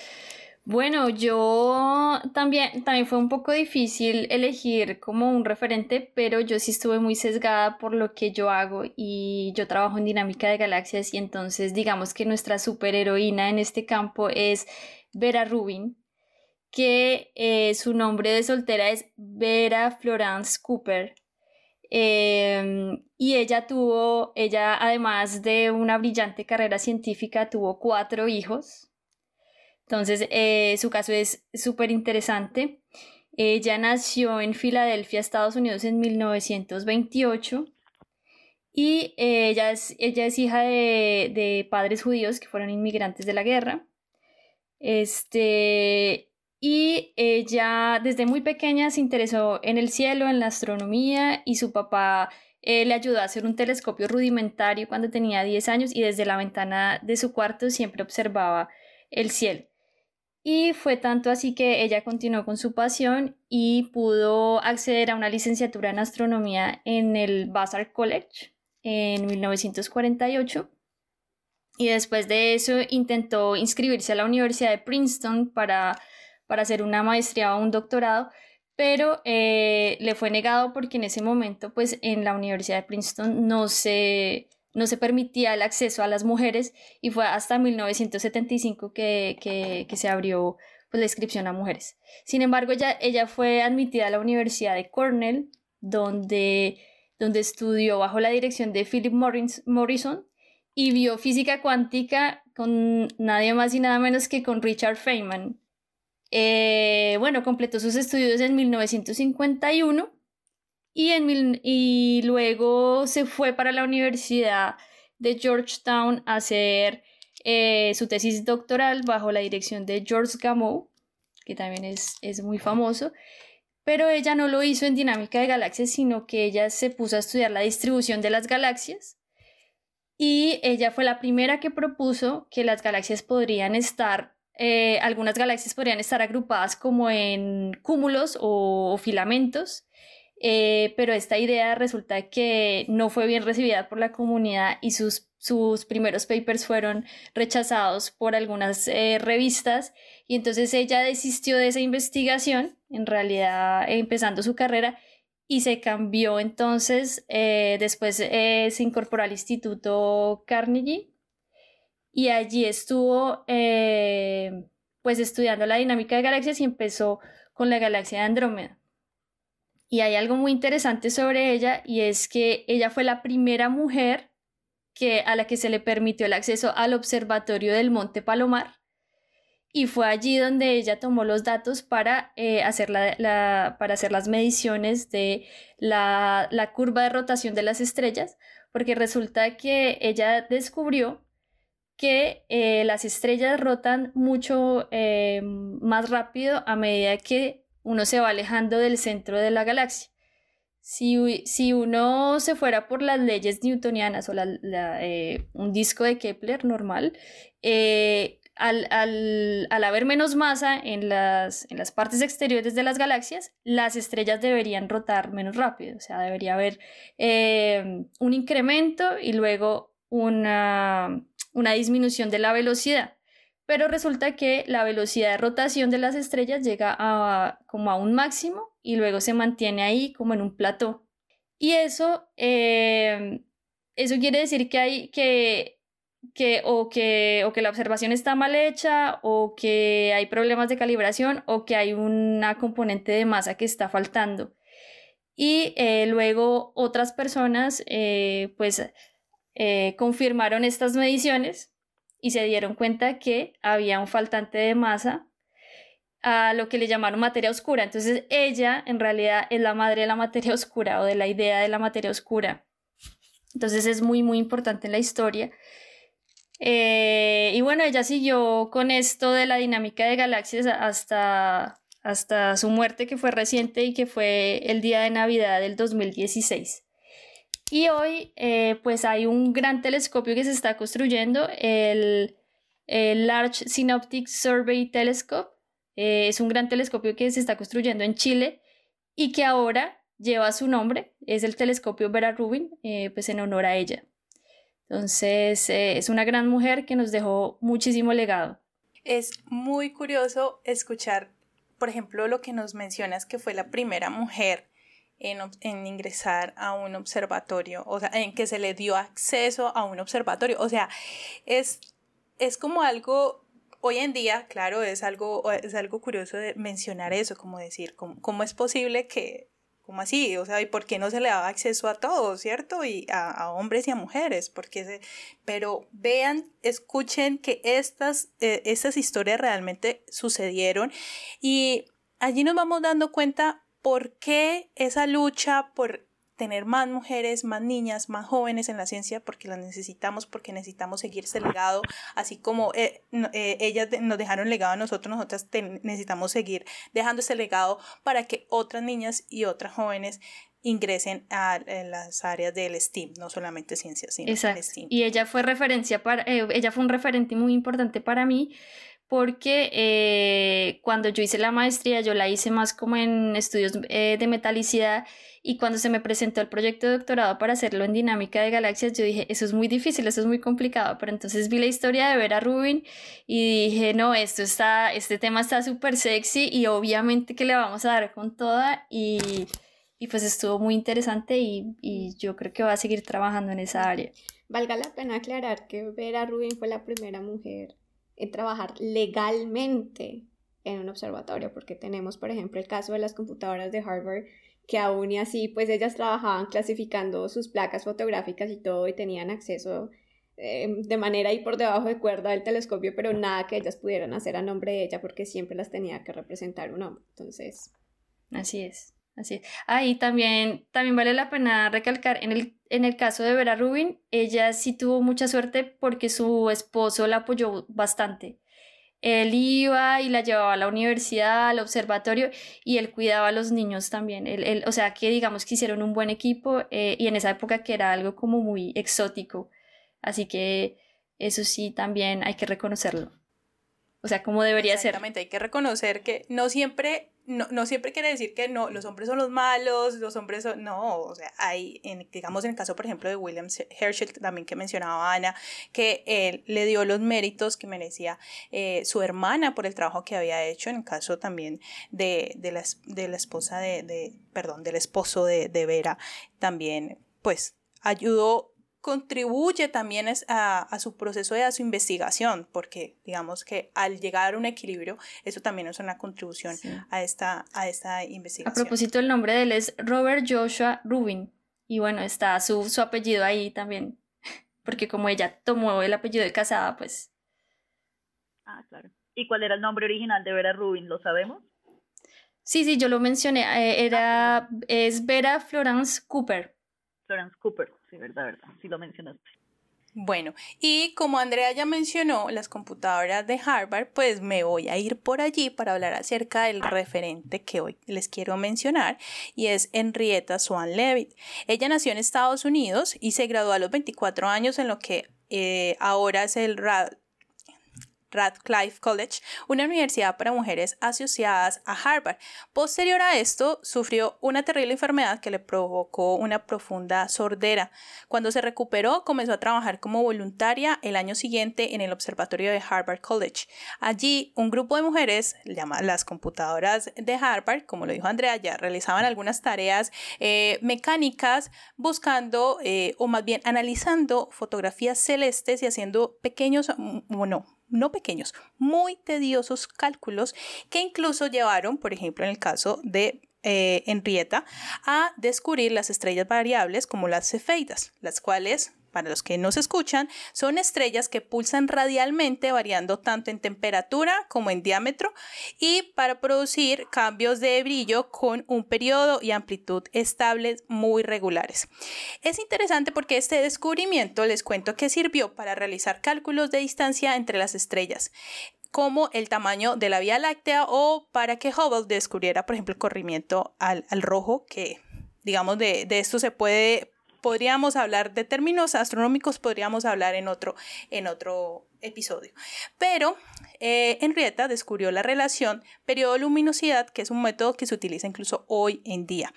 Bueno, yo también, también fue un poco difícil elegir como un referente, pero yo sí estuve muy sesgada por lo que yo hago y yo trabajo en dinámica de galaxias y entonces digamos que nuestra superheroína en este campo es Vera Rubin, que eh, su nombre de soltera es Vera Florence Cooper Em, y ella tuvo, ella además de una brillante carrera científica, tuvo cuatro hijos. Entonces, eh, su caso es súper interesante. Ella nació en Filadelfia, Estados Unidos, en 1928. Y eh, ella, es, ella es hija de, de padres judíos que fueron inmigrantes de la guerra. Este, y ella desde muy pequeña se interesó en el cielo, en la astronomía y su papá eh, le ayudó a hacer un telescopio rudimentario cuando tenía 10 años y desde la ventana de su cuarto siempre observaba el cielo. Y fue tanto así que ella continuó con su pasión y pudo acceder a una licenciatura en astronomía en el Vassar College en 1948. Y después de eso intentó inscribirse a la Universidad de Princeton para para hacer una maestría o un doctorado, pero eh, le fue negado porque en ese momento, pues en la Universidad de Princeton no se, no se permitía el acceso a las mujeres y fue hasta 1975 que, que, se abrió pues, la inscripción a mujeres. Sin embargo, ella, ella fue admitida a la Universidad de Cornell, donde, donde estudió bajo la dirección de Philip Morrison y vio física cuántica con nadie más y nada menos que con Richard Feynman, eh, bueno, completó sus estudios en 1951 y, en y luego se fue para la Universidad de Georgetown a hacer eh, su tesis doctoral bajo la dirección de George Gamow, que también es, es muy famoso. Pero ella no lo hizo en dinámica de galaxias, sino que ella se puso a estudiar la distribución de las galaxias y ella fue la primera que propuso que las galaxias podrían estar eh, algunas galaxias podrían estar agrupadas como en cúmulos o, filamentos, eh, pero esta idea resulta que no fue bien recibida por la comunidad y sus, sus primeros papers fueron rechazados por algunas eh, revistas. Y entonces ella desistió de esa investigación, en realidad empezando su carrera, y se cambió entonces, después se incorporó al Instituto Carnegie y allí estuvo eh, pues estudiando la dinámica de galaxias y empezó con la galaxia de Andrómeda. Y hay algo muy interesante sobre ella y es que ella fue la primera mujer que, a la que se le permitió el acceso al observatorio del Monte Palomar y fue allí donde ella tomó los datos para, eh, hacer, la, para hacer las mediciones de la, la curva de rotación de las estrellas, porque resulta que ella descubrió que eh, las estrellas rotan mucho eh, más rápido a medida que uno se va alejando del centro de la galaxia. Si, si uno se fuera por las leyes newtonianas o eh, un disco de Kepler normal, al, al, al, haber menos masa en las, en las partes exteriores de las galaxias, las estrellas deberían rotar menos rápido, o sea, debería haber un incremento y luego una, una disminución de la velocidad. Pero resulta que la velocidad de rotación de las estrellas llega a como a un máximo y luego se mantiene ahí como en un plató. Y eso, eh, eso quiere decir que hay que, que, o que, o que la observación está mal hecha, o que hay problemas de calibración, o que hay una componente de masa que está faltando. Y eh, luego otras personas, eh, pues, confirmaron estas mediciones y se dieron cuenta que había un faltante de masa a lo que le llamaron materia oscura. Entonces ella en realidad es la madre de la materia oscura o de la idea de la materia oscura. Entonces es muy, muy importante en la historia. Eh, y bueno, ella siguió con esto de la dinámica de galaxias hasta, hasta su muerte, que fue reciente y que fue el día de Navidad del 2016. Y hoy, eh, pues hay un gran telescopio que se está construyendo, el, Large Synoptic Survey Telescope, eh, es un gran telescopio que se está construyendo en Chile y que ahora lleva su nombre, es el telescopio Vera Rubin, eh, pues en honor a ella. Entonces, es una gran mujer que nos dejó muchísimo legado. Es muy curioso escuchar, por ejemplo, lo que nos mencionas que fue la primera mujer en, en, ingresar a un observatorio, o sea, en que se le dio acceso a un observatorio. O sea, es, es como algo hoy en día, claro, es algo, es algo curioso de mencionar eso, como decir, ¿cómo, es posible que, cómo así? O sea, ¿y por qué no se le daba acceso a todos, cierto? Y a, hombres y a mujeres, porque se, pero vean, escuchen que estas, eh, estas historias realmente sucedieron y allí nos vamos dando cuenta por qué esa lucha por tener más mujeres, más niñas, más jóvenes en la ciencia, porque las necesitamos, porque necesitamos seguir ese legado, así como eh, eh, ellas nos dejaron legado a nosotros, nosotras necesitamos seguir dejando ese legado para que otras niñas y otras jóvenes ingresen a, las áreas del STEAM, no solamente ciencias, sino Exacto. STEAM. Y ella fue referencia para, eh, ella fue un referente muy importante para mí porque cuando yo hice la maestría yo la hice más como en estudios de metalicidad y cuando se me presentó el proyecto de doctorado para hacerlo en dinámica de galaxias, yo dije, eso es muy difícil, eso es muy complicado. Pero entonces vi la historia de Vera Rubin y dije, no, esto está, este tema está súper sexy y obviamente que le vamos a dar con toda. Y, y pues estuvo muy interesante y, y yo creo que va a seguir trabajando en esa área. Valga la pena aclarar que Vera Rubin fue la primera mujer trabajar legalmente en un observatorio, porque tenemos, por ejemplo, el caso de las computadoras de Harvard que aún y así, pues ellas trabajaban clasificando sus placas fotográficas y todo y tenían acceso eh, de manera y por debajo de cuerda del telescopio, pero nada que ellas pudieran hacer a nombre de ella porque siempre las tenía que representar un hombre. Entonces... Así es. Así es. Ahí también, también vale la pena recalcar, en el, en el caso de Vera Rubin, ella sí tuvo mucha suerte porque su esposo la apoyó bastante. Él iba y la llevaba a la universidad, al observatorio, y él cuidaba a los niños también. Él, o sea, que digamos que hicieron un buen equipo eh, y en esa época que era algo como muy exótico. Así que eso sí también hay que reconocerlo. O sea, como debería ser. Exactamente, hay que reconocer que no siempre no, no, siempre quiere decir que no, los hombres son los malos, los hombres son, no, o sea, hay, en, digamos en el caso, por ejemplo, de William Herschel, también que mencionaba Ana, que él le dio los méritos que merecía eh, su hermana por el trabajo que había hecho, en el caso también de, de, la, de la esposa de, de, perdón, del esposo de, de Vera, también, pues, ayudó contribuye también a, su proceso y a su investigación, porque digamos que al llegar a un equilibrio, eso también es una contribución a, esta, a esta investigación. A propósito, el nombre de él es Robert Joshua Rubin, y bueno, está su, su apellido ahí también, *laughs* porque como ella tomó el apellido de casada, pues... Ah, claro. ¿Y cuál era el nombre original de Vera Rubin? ¿Lo sabemos? Sí, sí, yo lo mencioné, eh, era, ah, es Vera Florence Cooper. Florence Cooper sí, verdad, verdad, sí lo mencionaste. Bueno, y como Andrea ya mencionó las computadoras de Harvard, pues me voy a ir por allí para hablar acerca del referente que hoy les quiero mencionar y es Henrietta Swan Leavitt. Ella nació en Estados Unidos y se graduó a los 24 años en lo que eh, ahora es el Radcliffe College, una universidad para mujeres asociadas a Harvard. Posterior a esto, sufrió una terrible enfermedad que le provocó una profunda sordera. Cuando se recuperó, comenzó a trabajar como voluntaria el año siguiente en el observatorio de Harvard College. Allí, un grupo de mujeres, llamadas las computadoras de Harvard, como lo dijo Andrea, ya realizaban algunas tareas eh, mecánicas buscando eh, o más bien analizando fotografías celestes y haciendo pequeños, bueno, no pequeños, muy tediosos cálculos que incluso llevaron, por ejemplo, en el caso de eh, Henrietta, a descubrir las estrellas variables como las cefeidas, las cuales para los que no se escuchan, son estrellas que pulsan radialmente variando tanto en temperatura como en diámetro y para producir cambios de brillo con un periodo y amplitud estables muy regulares. Es interesante porque este descubrimiento les cuento que sirvió para realizar cálculos de distancia entre las estrellas como el tamaño de la Vía Láctea o para que Hubble descubriera, por ejemplo, el corrimiento al, rojo, que digamos de, de esto se puede podríamos hablar de términos astronómicos, podríamos hablar en otro, en otro episodio. Pero eh, descubrió la relación periodo-luminosidad, que es un método que se utiliza incluso hoy en día.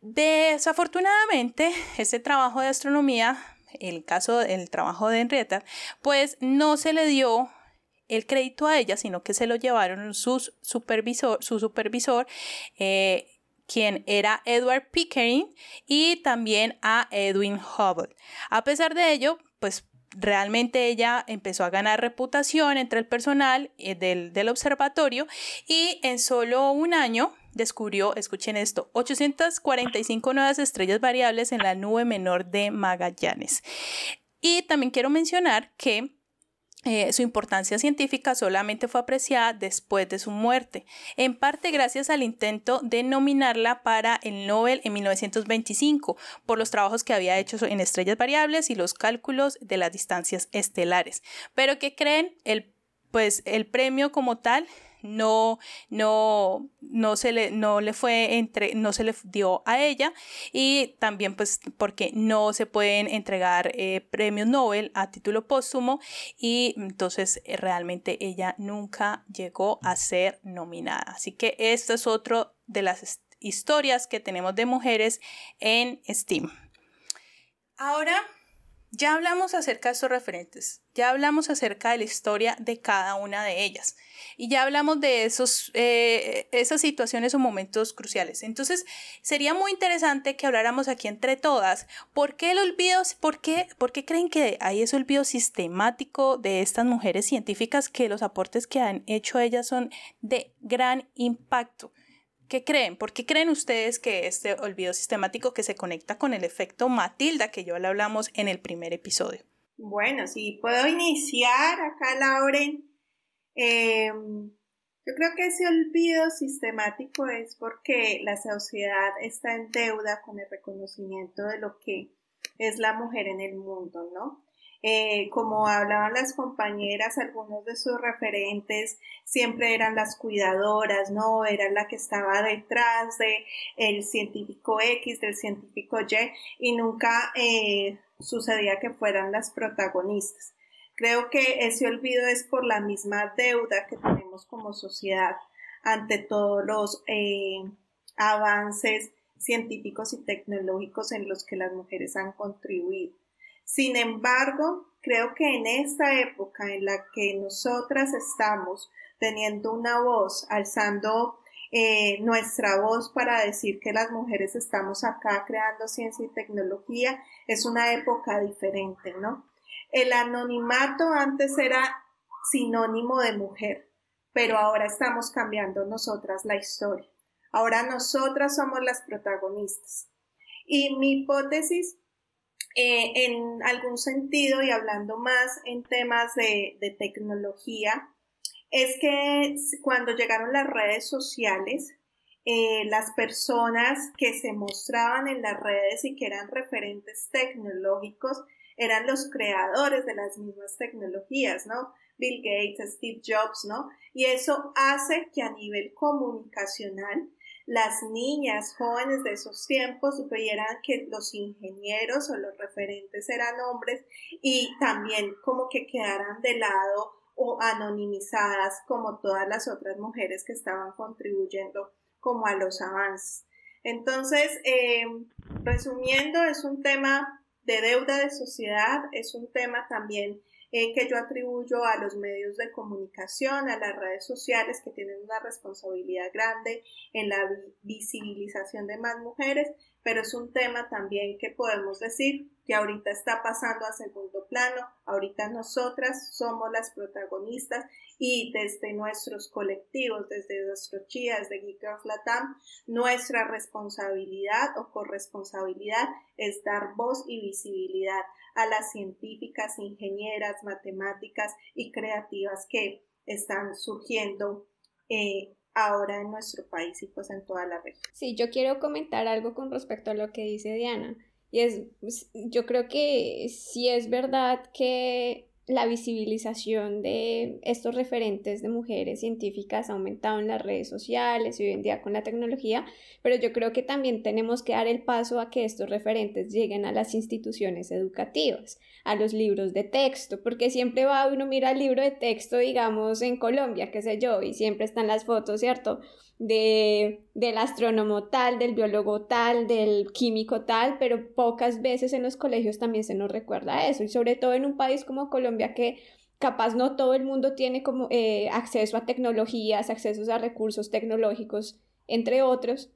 Desafortunadamente, este trabajo de astronomía, el caso del trabajo de Henrietta, pues no se le dio el crédito a ella, sino que se lo llevaron sus supervisor, su supervisor, eh, quien era Edward Pickering, y también a Edwin Hubble. A pesar de ello, pues realmente ella empezó a ganar reputación entre el personal eh, del, del, observatorio y en solo un año descubrió, escuchen esto, 845 nuevas estrellas variables en la nube menor de Magallanes. Y también quiero mencionar que eh, su importancia científica solamente fue apreciada después de su muerte, en parte gracias al intento de nominarla para el Nobel en 1925 por los trabajos que había hecho en estrellas variables y los cálculos de las distancias estelares. Pero ¿qué creen? El, pues el premio como tal no, no, no se le, no le fue entre, no se le dio a ella y también pues porque no se pueden entregar eh, premios Nobel a título póstumo y entonces eh, realmente ella nunca llegó a ser nominada. Así que esto es otro de las historias que tenemos de mujeres en STEAM. Ahora ya hablamos acerca de estos referentes, ya hablamos acerca de la historia de cada una de ellas y ya hablamos de esos, eh, esas situaciones o momentos cruciales. Entonces, sería muy interesante que habláramos aquí entre todas por qué el olvido, por qué, por qué creen que hay ese olvido sistemático de estas mujeres científicas que los aportes que han hecho ellas son de gran impacto. ¿Qué creen? ¿Por qué creen ustedes que este olvido sistemático que se conecta con el efecto Matilda que yo le hablamos en el primer episodio? Bueno, si puedo iniciar acá, Lauren. Em, yo creo que ese olvido sistemático es porque la sociedad está en deuda con el reconocimiento de lo que es la mujer en el mundo, ¿no? Eh, como hablaban las compañeras, algunos de sus referentes siempre eran las cuidadoras, ¿no? Era la que estaba detrás de el científico X, del científico Y, y nunca eh, sucedía que fueran las protagonistas. Creo que ese olvido es por la misma deuda que tenemos como sociedad ante todos los eh, avances científicos y tecnológicos en los que las mujeres han contribuido. Sin embargo, creo que en esta época en la que nosotras estamos teniendo una voz, alzando eh, nuestra voz para decir que las mujeres estamos acá creando ciencia y tecnología, es una época diferente, ¿no? El anonimato antes era sinónimo de mujer, pero ahora estamos cambiando nosotras la historia. Ahora nosotras somos las protagonistas. Y mi hipótesis eh, en algún sentido y hablando más en temas de, tecnología, es que cuando llegaron las redes sociales, eh, las personas que se mostraban en las redes y que eran referentes tecnológicos eran los creadores de las mismas tecnologías, ¿no? Bill Gates, Steve Jobs, ¿no? Y eso hace que a nivel comunicacional las niñas jóvenes de esos tiempos veían que los ingenieros o los referentes eran hombres y también como que quedaran de lado o anonimizadas como todas las otras mujeres que estaban contribuyendo como a los avances. Entonces, eh, resumiendo, es un tema de deuda de sociedad, es un tema también eh, que yo atribuyo a los medios de comunicación, a las redes sociales que tienen una responsabilidad grande en la visibilización de más mujeres, pero es un tema también que podemos decir que ahorita está pasando a segundo plano, ahorita nosotras somos las protagonistas y desde nuestros colectivos, desde nuestro CHIA, desde Geek of Latam, nuestra responsabilidad o corresponsabilidad es dar voz y visibilidad a las científicas, ingenieras, matemáticas y creativas que están surgiendo eh, ahora en nuestro país y pues en toda la región. Sí, yo quiero comentar algo con respecto a lo que dice Diana. Y es, pues, yo creo que sí es verdad que la visibilización de estos referentes de mujeres científicas ha aumentado en las redes sociales y hoy en día con la tecnología, pero yo creo que también tenemos que dar el paso a que estos referentes lleguen a las instituciones educativas, a los libros de texto, porque siempre va uno mira el libro de texto, digamos, en Colombia, qué sé yo, y siempre están las fotos, ¿cierto? De, del astrónomo tal, del biólogo tal, del químico tal, pero pocas veces en los colegios también se nos recuerda eso, y sobre todo en un país como Colombia que capaz no todo el mundo tiene como eh, acceso a tecnologías, accesos a recursos tecnológicos, entre otros.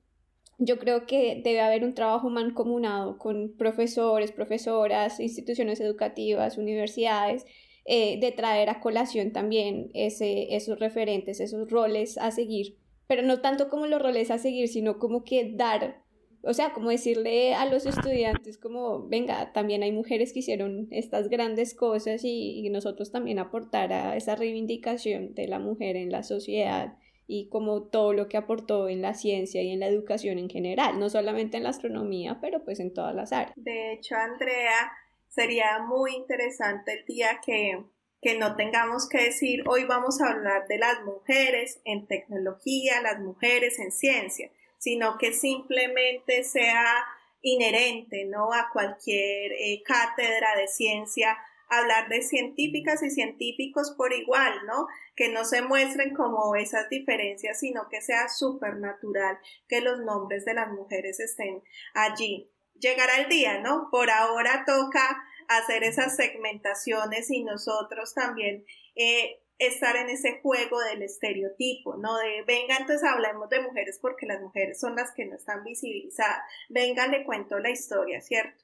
Yo creo que debe haber un trabajo mancomunado con profesores, profesoras, instituciones educativas, universidades, eh, de traer a colación también ese, esos referentes, esos roles a seguir pero no tanto como los roles a seguir, sino como que dar, o sea, como decirle a los estudiantes como, venga, también hay mujeres que hicieron estas grandes cosas y, nosotros también aportar a esa reivindicación de la mujer en la sociedad y como todo lo que aportó en la ciencia y en la educación en general, no solamente en la astronomía, pero pues en todas las áreas. De hecho, Andrea, sería muy interesante el día que que no tengamos que decir hoy vamos a hablar de las mujeres en tecnología, las mujeres en ciencia, sino que simplemente sea inherente ¿no? a cualquier eh, cátedra de ciencia hablar de científicas y científicos por igual, ¿no? Que no se muestren como esas diferencias, sino que sea súper natural que los nombres de las mujeres estén allí. Llegará el día, ¿no? Por ahora toca hacer esas segmentaciones y nosotros también eh, estar en ese juego del estereotipo, ¿no? De, venga, entonces hablemos de mujeres porque las mujeres son las que no están visibilizadas. Venga, le cuento la historia, ¿cierto?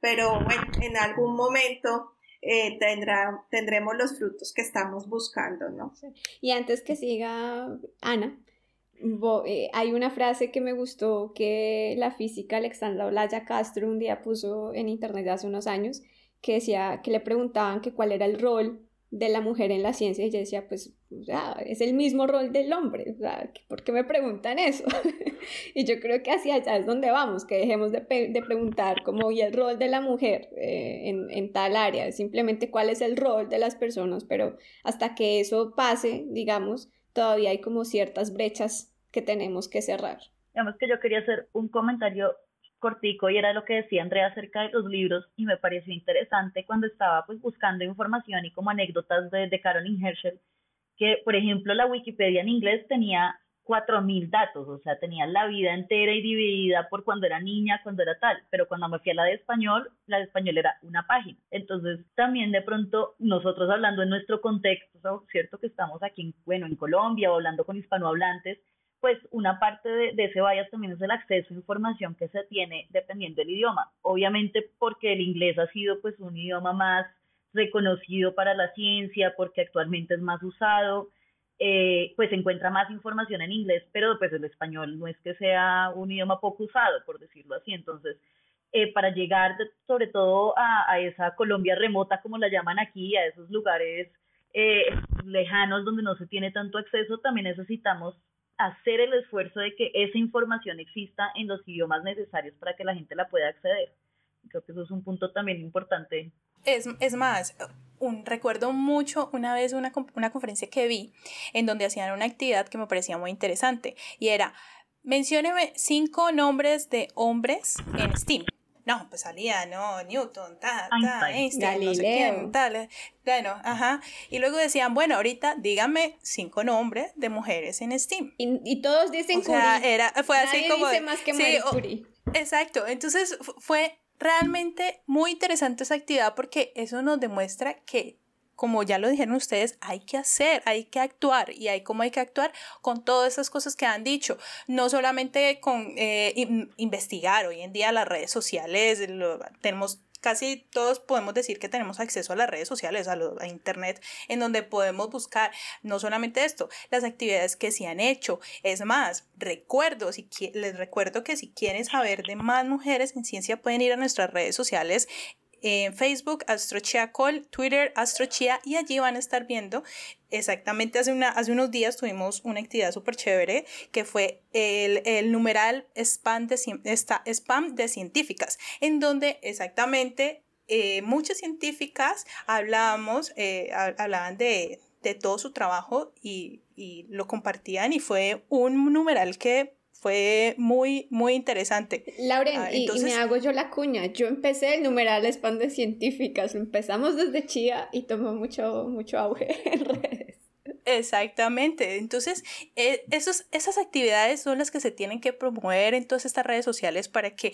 Pero bueno, en algún momento eh, tendrá, tendremos los frutos que estamos buscando, ¿no? Y antes que siga Ana, eh, hay una frase que me gustó que la física Alexandra Olaya Castro un día puso en internet hace unos años que decía, que le preguntaban que cuál era el rol de la mujer en la ciencia y ella decía, pues, es el mismo rol del hombre, sea, ¿por qué me preguntan eso? *laughs* y yo creo que hacia allá es donde vamos, que dejemos de, de preguntar cómo y el rol de la mujer eh, en, en, tal área, simplemente cuál es el rol de las personas, pero hasta que eso pase, digamos, todavía hay como ciertas brechas que tenemos que cerrar. Digamos que yo quería hacer un comentario cortico y era lo que decía Andrea acerca de los libros y me pareció interesante cuando estaba pues buscando información y como anécdotas de, de Caroline Herschel, que por ejemplo la Wikipedia en inglés tenía 4.000 datos, o sea, tenía la vida entera y dividida por cuando era niña, cuando era tal, pero cuando me fui a la de español, la de español era una página. Entonces, también de pronto, nosotros hablando en nuestro contexto, ¿cierto? Que estamos aquí, bueno, en Colombia o hablando con hispanohablantes, pues una parte de, ese bias también es el acceso a información que se tiene dependiendo del idioma. Obviamente porque el inglés ha sido pues un idioma más reconocido para la ciencia, porque actualmente es más usado, eh, pues se encuentra más información en inglés, pero pues el español no es que sea un idioma poco usado, por decirlo así. Entonces, eh, para llegar sobre todo a, esa Colombia remota, como la llaman aquí, a esos lugares eh, lejanos donde no se tiene tanto acceso, también necesitamos hacer el esfuerzo de que esa información exista en los idiomas necesarios para que la gente la pueda acceder. Creo que eso es un punto también importante. Es, es más, un, recuerdo mucho una vez una, una conferencia que vi en donde hacían una actividad que me parecía muy interesante y era, mencióneme cinco nombres de hombres en STEAM. No, pues salía, no, Newton, ta, ta, Einstein, no sé quién, tal, bueno, ajá. Y luego decían, bueno, ahorita díganme cinco nombres de mujeres en STEAM. Y, todos dicen o sea, Era, fue así como... Dice más que sí, Curie. exacto, entonces fue realmente muy interesante esa actividad porque eso nos demuestra que como ya lo dijeron ustedes, hay que hacer, hay que actuar. Y hay cómo hay que actuar con todas esas cosas que han dicho, no solamente con eh, investigar, hoy en día las redes sociales, tenemos casi todos podemos decir que tenemos acceso a las redes sociales, a, a, internet, en donde podemos buscar no solamente esto, las actividades que se han hecho. Es más, recuerdo, si les recuerdo que si quieren saber de más mujeres en ciencia pueden ir a nuestras redes sociales en Facebook, Astrochia Call, Twitter, Astrochia, y allí van a estar viendo exactamente hace unos días tuvimos una actividad súper chévere que fue el, numeral spam de, spam de científicas, en donde exactamente eh, muchas científicas hablábamos, eh, hablaban de, todo su trabajo y, y lo compartían y fue un numeral que fue muy, muy interesante. Lauren, ah, y, me hago yo la cuña. Yo empecé el numeral spam de científicas. empezamos desde Chía y tomó mucho, mucho auge *laughs* en redes. Exactamente. Entonces, eh, esos, esas actividades son las que se tienen que promover en todas estas redes sociales para que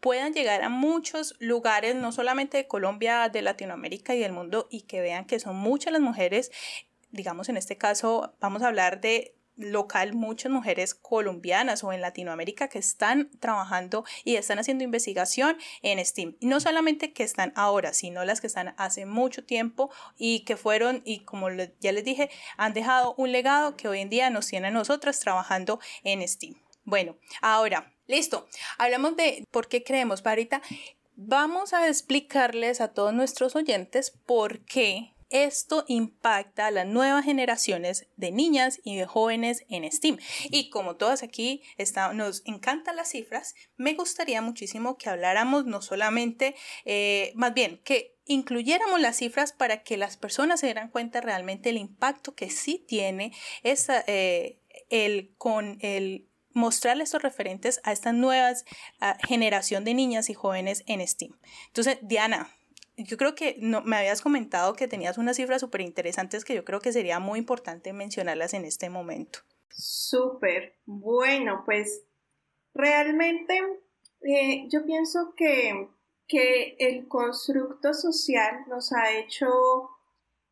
puedan llegar a muchos lugares, no solamente de Colombia, de Latinoamérica y del mundo, y que vean que son muchas las mujeres, digamos en este caso, vamos a hablar de local muchas mujeres colombianas o en Latinoamérica que están trabajando y están haciendo investigación en STEAM. No solamente que están ahora, sino las que están hace mucho tiempo y que fueron, y como ya les dije, han dejado un legado que hoy en día nos tiene a nosotras trabajando en STEAM. Bueno, ahora, listo. Hablamos de por qué creemos, Parita. Vamos a explicarles a todos nuestros oyentes por qué esto impacta a las nuevas generaciones de niñas y de jóvenes en STEAM. Y como todas aquí nos encantan las cifras, me gustaría muchísimo que habláramos no solamente, eh, más bien, que incluyéramos las cifras para que las personas se dieran cuenta realmente el impacto que sí tiene esa, eh, el, con el mostrarle estos referentes a esta nueva generación de niñas y jóvenes en STEAM. Entonces, Diana, yo creo que no, me habías comentado que tenías unas cifras súper interesantes que yo creo que sería muy importante mencionarlas en este momento. Súper. Bueno, pues realmente eh, yo pienso que, que, el constructo social nos ha hecho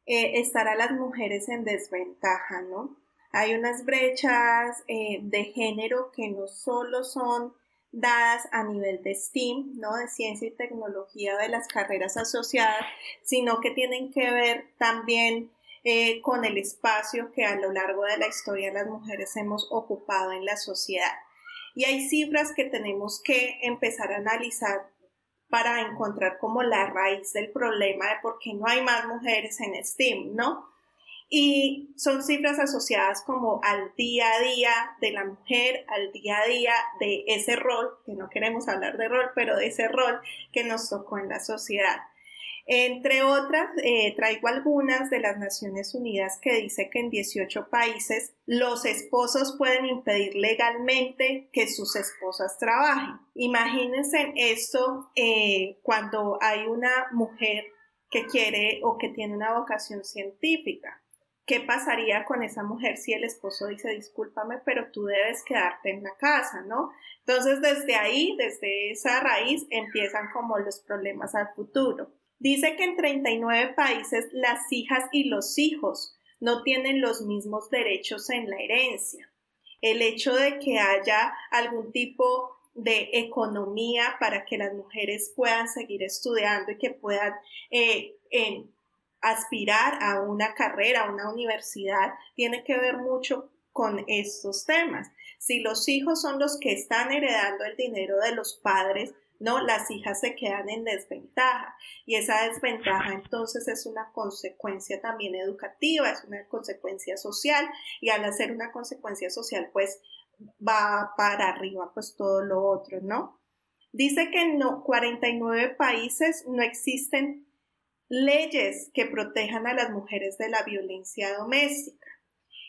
eh, estar a las mujeres en desventaja, ¿no? Hay unas brechas eh, de género que no solo son dadas a nivel de STEAM, ¿no? de ciencia y tecnología de las carreras asociadas, sino que tienen que ver también eh, con el espacio que a lo largo de la historia las mujeres hemos ocupado en la sociedad. Y hay cifras que tenemos que empezar a analizar para encontrar como la raíz del problema de por qué no hay más mujeres en STEAM, ¿no? Y son cifras asociadas como al día a día de la mujer, al día a día de ese rol, que no queremos hablar de rol, pero de ese rol que nos tocó en la sociedad. Entre otras, eh, traigo algunas de las Naciones Unidas que dice que en 18 países los esposos pueden impedir legalmente que sus esposas trabajen. Imagínense esto eh, cuando hay una mujer que quiere o que tiene una vocación científica. ¿Qué pasaría con esa mujer si el esposo dice, discúlpame, pero tú debes quedarte en la casa, ¿no? Entonces, desde ahí, desde esa raíz, empiezan como los problemas al futuro. Dice que en 39 países las hijas y los hijos no tienen los mismos derechos en la herencia. El hecho de que haya algún tipo de economía para que las mujeres puedan seguir estudiando y que puedan eh, aspirar a una carrera, a una universidad, tiene que ver mucho con estos temas. Si los hijos son los que están heredando el dinero de los padres, no, las hijas se quedan en desventaja y esa desventaja entonces es una consecuencia también educativa, es una consecuencia social y al hacer una consecuencia social pues va para arriba pues todo lo otro, ¿no? Dice que en 49 países no existen leyes que protejan a las mujeres de la violencia doméstica.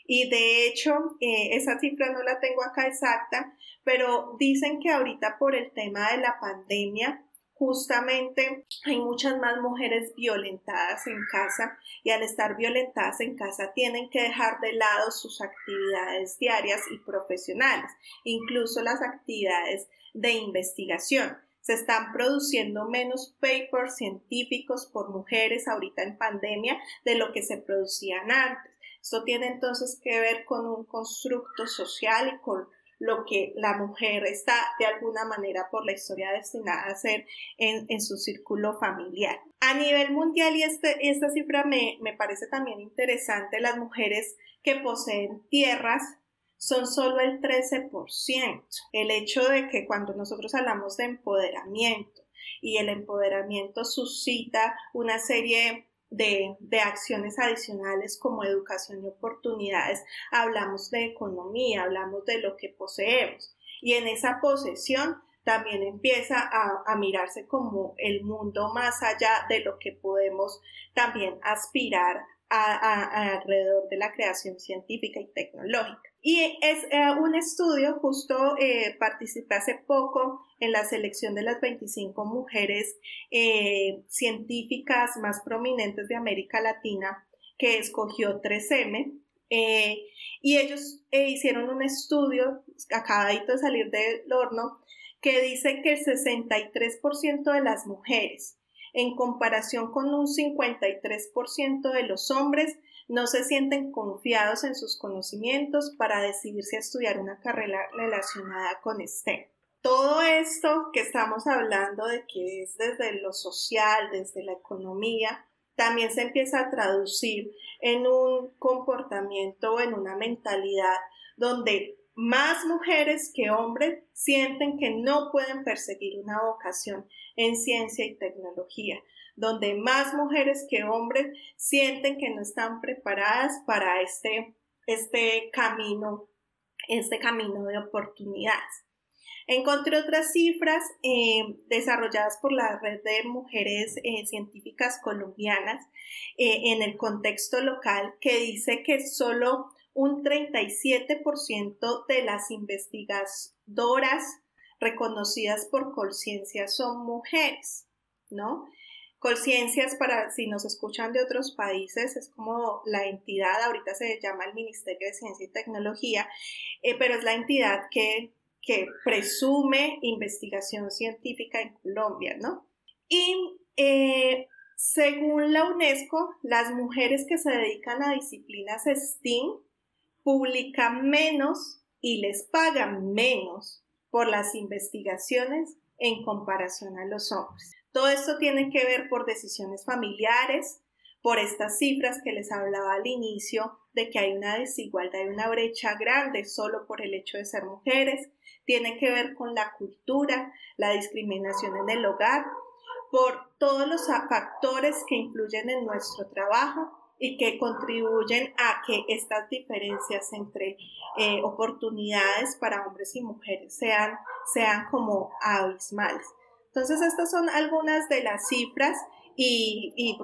Y de hecho, eh, esa cifra no la tengo acá exacta, pero dicen que ahorita por el tema de la pandemia justamente hay muchas más mujeres violentadas en casa y al estar violentadas en casa tienen que dejar de lado sus actividades diarias y profesionales, incluso las actividades de investigación. Se están produciendo menos papers científicos por mujeres ahorita en pandemia de lo que se producían antes. Esto tiene entonces que ver con un constructo social y con lo que la mujer está de alguna manera por la historia destinada a hacer en, su círculo familiar. A nivel mundial, y este, esta cifra me, me parece también interesante, las mujeres que poseen tierras son solo el 13%. El hecho de que cuando nosotros hablamos de empoderamiento y el empoderamiento suscita una serie de, acciones adicionales como educación y oportunidades, hablamos de economía, hablamos de lo que poseemos. Y en esa posesión también empieza a, mirarse como el mundo más allá de lo que podemos también aspirar alrededor de la creación científica y tecnológica. Y es eh, un estudio, justo eh, participé hace poco en la selección de las 25 mujeres eh, científicas más prominentes de América Latina que escogió 3M. y ellos hicieron un estudio, acabadito de salir del horno, que dice que el 63% de las mujeres, en comparación con un 53% de los hombres, no se sienten confiados en sus conocimientos para decidirse a estudiar una carrera relacionada con STEM. Todo esto que estamos hablando de que es desde lo social, desde la economía, también se empieza a traducir en un comportamiento, en una mentalidad donde más mujeres que hombres sienten que no pueden perseguir una vocación en ciencia y tecnología, donde más mujeres que hombres sienten que no están preparadas para este, este camino, este camino de oportunidades. Encontré otras cifras eh, desarrolladas por la red de mujeres eh, científicas colombianas eh, en el contexto local que dice que solo un 37% de las investigadoras reconocidas por conciencia son mujeres, ¿no? Colciencias, para si nos escuchan de otros países, es como la entidad, ahorita se llama el Ministerio de Ciencia y Tecnología, eh, pero es la entidad que, que, presume investigación científica en Colombia, ¿no? Y eh, según la UNESCO, las mujeres que se dedican a disciplinas STEAM publican menos y les pagan menos por las investigaciones en comparación a los hombres. Todo esto tiene que ver por decisiones familiares, por estas cifras que les hablaba al inicio de que hay una desigualdad y una brecha grande solo por el hecho de ser mujeres, tiene que ver con la cultura, la discriminación en el hogar, por todos los factores que influyen en nuestro trabajo y que contribuyen a que estas diferencias entre eh, oportunidades para hombres y mujeres sean, sean como abismales. Entonces, estas son algunas de las cifras y, y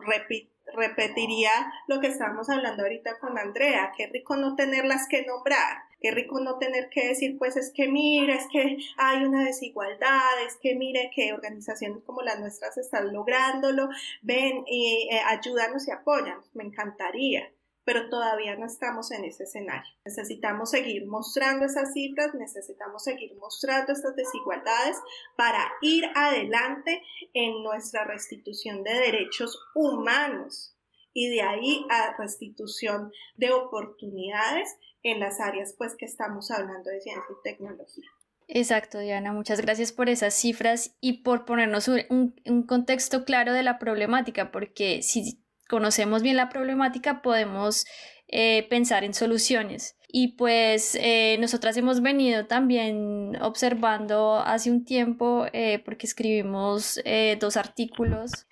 repetiría lo que estábamos hablando ahorita con Andrea, qué rico no tenerlas que nombrar, qué rico no tener que decir, pues es que mire, es que hay una desigualdad, es que mire que organizaciones como las nuestras están lográndolo, ven y eh, ayúdanos y apoyan, me encantaría pero todavía no estamos en ese escenario. Necesitamos seguir mostrando esas cifras, necesitamos seguir mostrando estas desigualdades para ir adelante en nuestra restitución de derechos humanos y de ahí a restitución de oportunidades en las áreas pues que estamos hablando de ciencia y tecnología. Exacto, Diana, muchas gracias por esas cifras y por ponernos un, un contexto claro de la problemática, porque si conocemos bien la problemática, podemos eh, pensar en soluciones. Y pues eh, nosotras hemos venido también observando hace un tiempo, eh, porque escribimos dos artículos,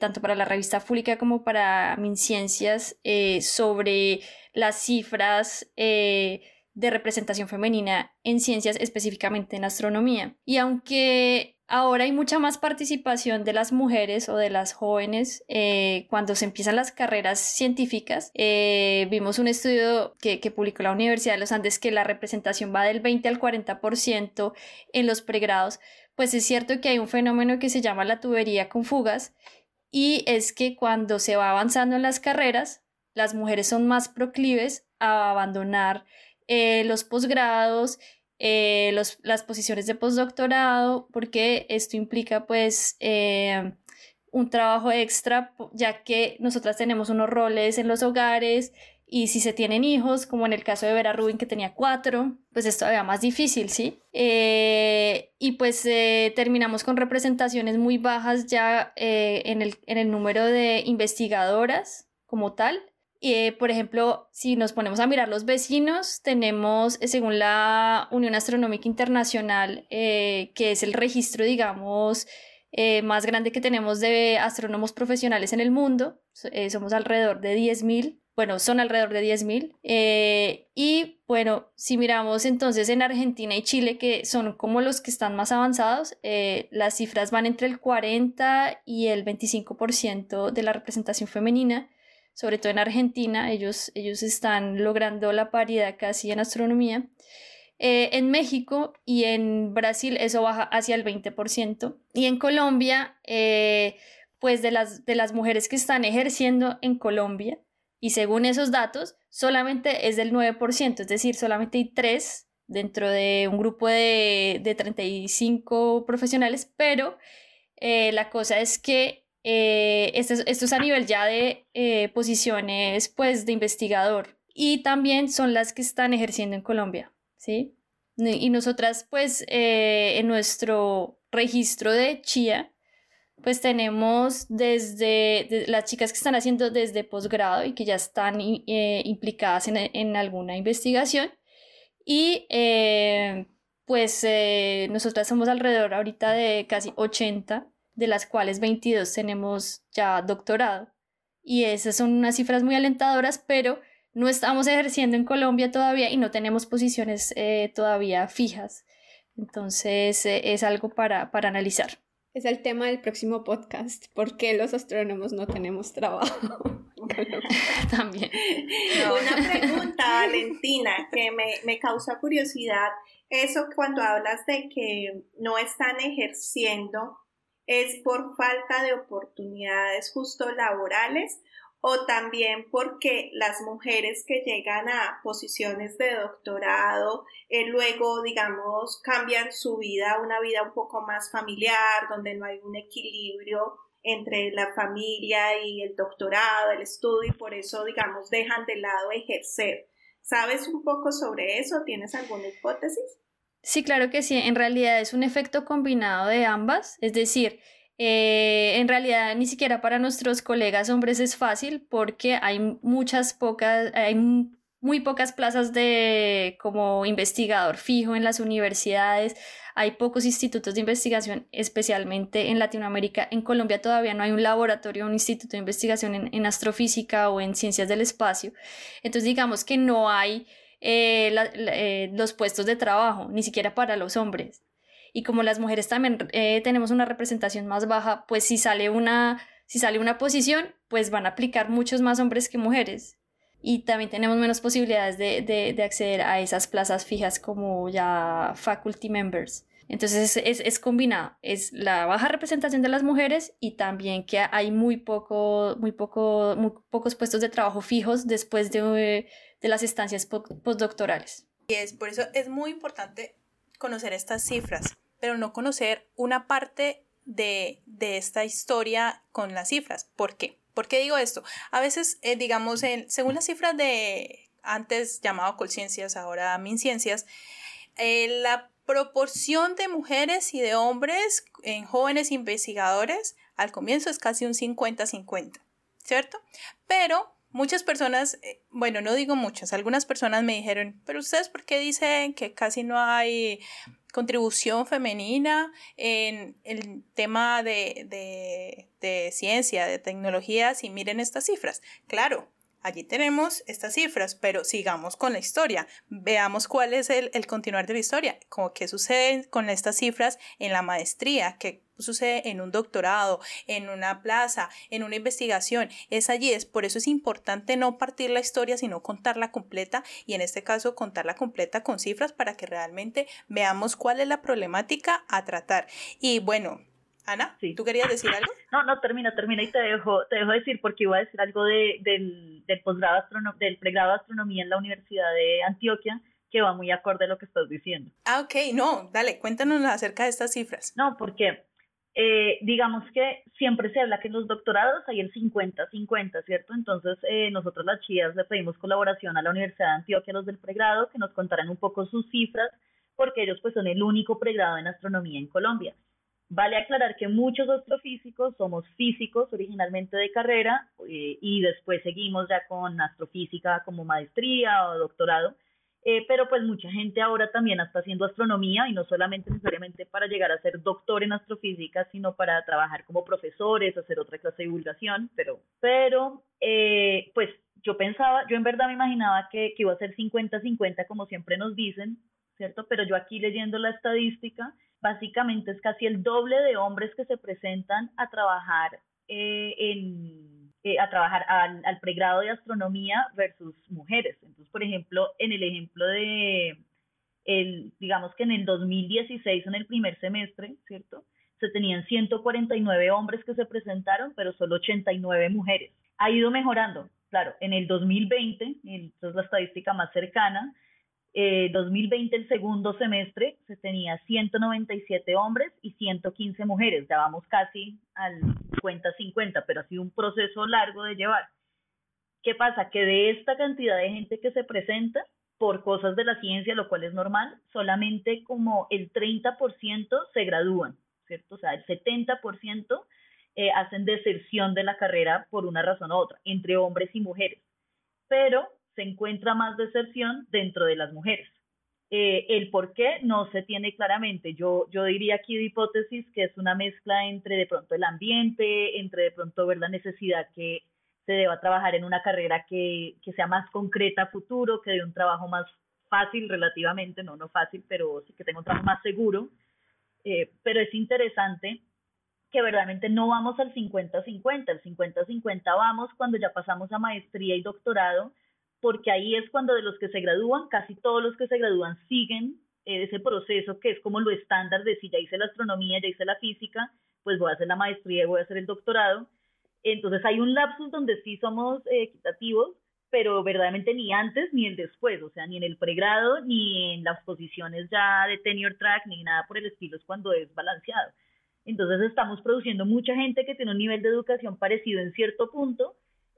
tanto para la revista Fúlica como para MinCiencias, sobre las cifras de representación femenina en ciencias, específicamente en astronomía. Y aunque Ahora hay mucha más participación de las mujeres o de las jóvenes eh, cuando se empiezan las carreras científicas. Eh, vimos un estudio que, que, publicó la Universidad de los Andes que la representación va del 20 al 40% en los pregrados. Pues es cierto que hay un fenómeno que se llama la tubería con fugas y es que cuando se va avanzando en las carreras, las mujeres son más proclives a abandonar eh, los posgrados eh, las posiciones de postdoctorado, porque esto implica pues eh, un trabajo extra, ya que nosotras tenemos unos roles en los hogares y si se tienen hijos, como en el caso de Vera Rubin que tenía cuatro, pues es todavía más difícil, ¿sí? Eh, y pues terminamos con representaciones muy bajas ya en el, en el número de investigadoras como tal, eh, por ejemplo, si nos ponemos a mirar los vecinos, tenemos, eh, según la Unión Astronómica Internacional, eh, que es el registro, digamos, más grande que tenemos de astrónomos profesionales en el mundo, somos alrededor de 10.000, bueno, son alrededor de 10.000. y bueno, si miramos entonces en Argentina y Chile, que son como los que están más avanzados, las cifras van entre el 40 y el 25% de la representación femenina sobre todo en Argentina, ellos, ellos están logrando la paridad casi en astronomía. Eh, en México y en Brasil eso baja hacia el 20%. Y en Colombia, eh, pues de las, de las mujeres que están ejerciendo en Colombia, y según esos datos, solamente es del 9%, es decir, solamente hay tres dentro de un grupo de, de 35 profesionales, pero eh, la cosa es que eh, esto, es, a nivel ya de eh, posiciones pues de investigador y también son las que están ejerciendo en Colombia, ¿sí? Y nosotras pues en nuestro registro de CHIA pues tenemos desde las chicas que están haciendo desde posgrado y que ya están implicadas en, alguna investigación y pues nosotras somos alrededor ahorita de casi 80 de las cuales 22 tenemos ya doctorado. Y esas son unas cifras muy alentadoras, pero no estamos ejerciendo en Colombia todavía y no tenemos posiciones eh, todavía fijas. Entonces eh, es algo para, para analizar. Es el tema del próximo podcast, ¿por qué los astrónomos no tenemos trabajo? *laughs* *laughs* También. *laughs* Una pregunta, Valentina, que me, me causa curiosidad. Eso cuando hablas de que no están ejerciendo, es por falta de oportunidades justo laborales o también porque las mujeres que llegan a posiciones de doctorado eh, luego, digamos, cambian su vida una vida un poco más familiar, donde no hay un equilibrio entre la familia y el doctorado, el estudio, y por eso, digamos, dejan de lado ejercer. ¿Sabes un poco sobre eso? ¿Tienes alguna hipótesis? Sí, claro que sí. En realidad es un efecto combinado de ambas. Es decir, eh, en realidad ni siquiera para nuestros colegas hombres es fácil porque hay muchas pocas, hay muy pocas plazas de como investigador fijo en las universidades. Hay pocos institutos de investigación, especialmente en Latinoamérica. En Colombia todavía no hay un laboratorio, un instituto de investigación en, en astrofísica o en ciencias del espacio. Entonces digamos que no hay eh, eh, los puestos de trabajo, ni siquiera para los hombres. Y como las mujeres también eh, tenemos una representación más baja, pues si sale, una, si sale una posición, pues van a aplicar muchos más hombres que mujeres. Y también tenemos menos posibilidades de, de, de acceder a esas plazas fijas como ya faculty members. Entonces es, es, combinado, es la baja representación de las mujeres y también que hay muy, poco, muy, poco, muy pocos puestos de trabajo fijos después de, de las estancias postdoctorales. Y es por eso es muy importante conocer estas cifras, pero no conocer una parte de, de esta historia con las cifras. ¿Por qué? ¿Por qué digo esto? A veces, eh, digamos, en, según las cifras de antes llamado Colciencias, ahora MinCiencias, eh, la proporción de mujeres y de hombres en jóvenes investigadores al comienzo es casi un 50-50, ¿cierto? Pero Muchas personas, eh, bueno, no digo muchas, algunas personas me dijeron, pero ustedes por qué dicen que casi no hay contribución femenina en el tema de, de, de ciencia, de tecnología, si miren estas cifras. Claro, allí tenemos estas cifras, pero sigamos con la historia. Veamos cuál es el, continuar de la historia, como qué sucede con estas cifras en la maestría, qué sucede en un doctorado, en una plaza, en una investigación. Es allí, es por eso es importante no partir la historia, sino contarla completa y en este caso contarla completa con cifras para que realmente veamos cuál es la problemática a tratar. Y bueno, Ana, ¿tú querías decir algo? No, no, termina, termina y te dejo, te dejo decir porque iba a decir algo de, del, del posgrado del pregrado de astronomía en la Universidad de Antioquia que va muy acorde a lo que estás diciendo. Ah, ok, no, dale, cuéntanos acerca de estas cifras. No, porque eh, digamos que siempre se habla que en los doctorados hay el 50-50, ¿cierto? Entonces, eh, nosotros las chicas le pedimos colaboración a la Universidad de Antioquia, los del pregrado, que nos contaran un poco sus cifras, porque ellos pues son el único pregrado en astronomía en Colombia. Vale aclarar que muchos astrofísicos somos físicos originalmente de carrera eh, y después seguimos ya con astrofísica como maestría o doctorado, eh, pero pues mucha gente ahora también está haciendo astronomía y no solamente necesariamente para llegar a ser doctor en astrofísica, sino para trabajar como profesores, hacer otra clase de divulgación, pero, pero eh, pues yo pensaba, yo en verdad me imaginaba que, que iba a ser 50-50 como siempre nos dicen, ¿cierto? Pero yo aquí leyendo la estadística, básicamente es casi el doble de hombres que se presentan a trabajar eh, en eh, a trabajar al, pregrado de astronomía versus mujeres. Entonces, por ejemplo, en el ejemplo de, el, digamos que en el 2016, en el primer semestre, ¿cierto? Se tenían 149 hombres que se presentaron, pero solo 89 mujeres. Ha ido mejorando, claro, en el 2020, entonces la estadística más cercana, 2020, eh, el segundo semestre, se tenía 197 hombres y 115 mujeres. Ya casi al 50-50, pero ha sido un proceso largo de llevar. ¿Qué pasa? Que de esta cantidad de gente que se presenta por cosas de la ciencia, lo cual es normal, solamente como el 30% se gradúan, ¿cierto? O sea, el 70% eh, hacen deserción de la carrera por una razón u otra, entre hombres y mujeres. Pero se encuentra más deserción dentro de las mujeres. Eh, el por qué no se tiene claramente. Yo, yo diría aquí de hipótesis que es una mezcla entre de pronto el ambiente, entre de pronto ver la necesidad que se deba trabajar en una carrera que, que sea más concreta futuro, que dé un trabajo más fácil relativamente, no, no fácil, pero sí que tenga un trabajo más seguro. Eh, pero es interesante que verdaderamente no vamos al 50-50, el 50-50 vamos cuando ya pasamos a maestría y doctorado porque ahí es cuando de los que se gradúan, casi todos los que se gradúan siguen eh, ese proceso que es como lo estándar de si ya hice la astronomía, ya hice la física, pues voy a hacer la maestría voy a hacer el doctorado. Entonces hay un lapsus donde sí somos eh, equitativos, pero verdaderamente ni antes ni el después, o sea, ni en el pregrado, ni en las posiciones ya de tenure track, ni nada por el estilo, es cuando es balanceado. Entonces estamos produciendo mucha gente que tiene un nivel de educación parecido en cierto punto,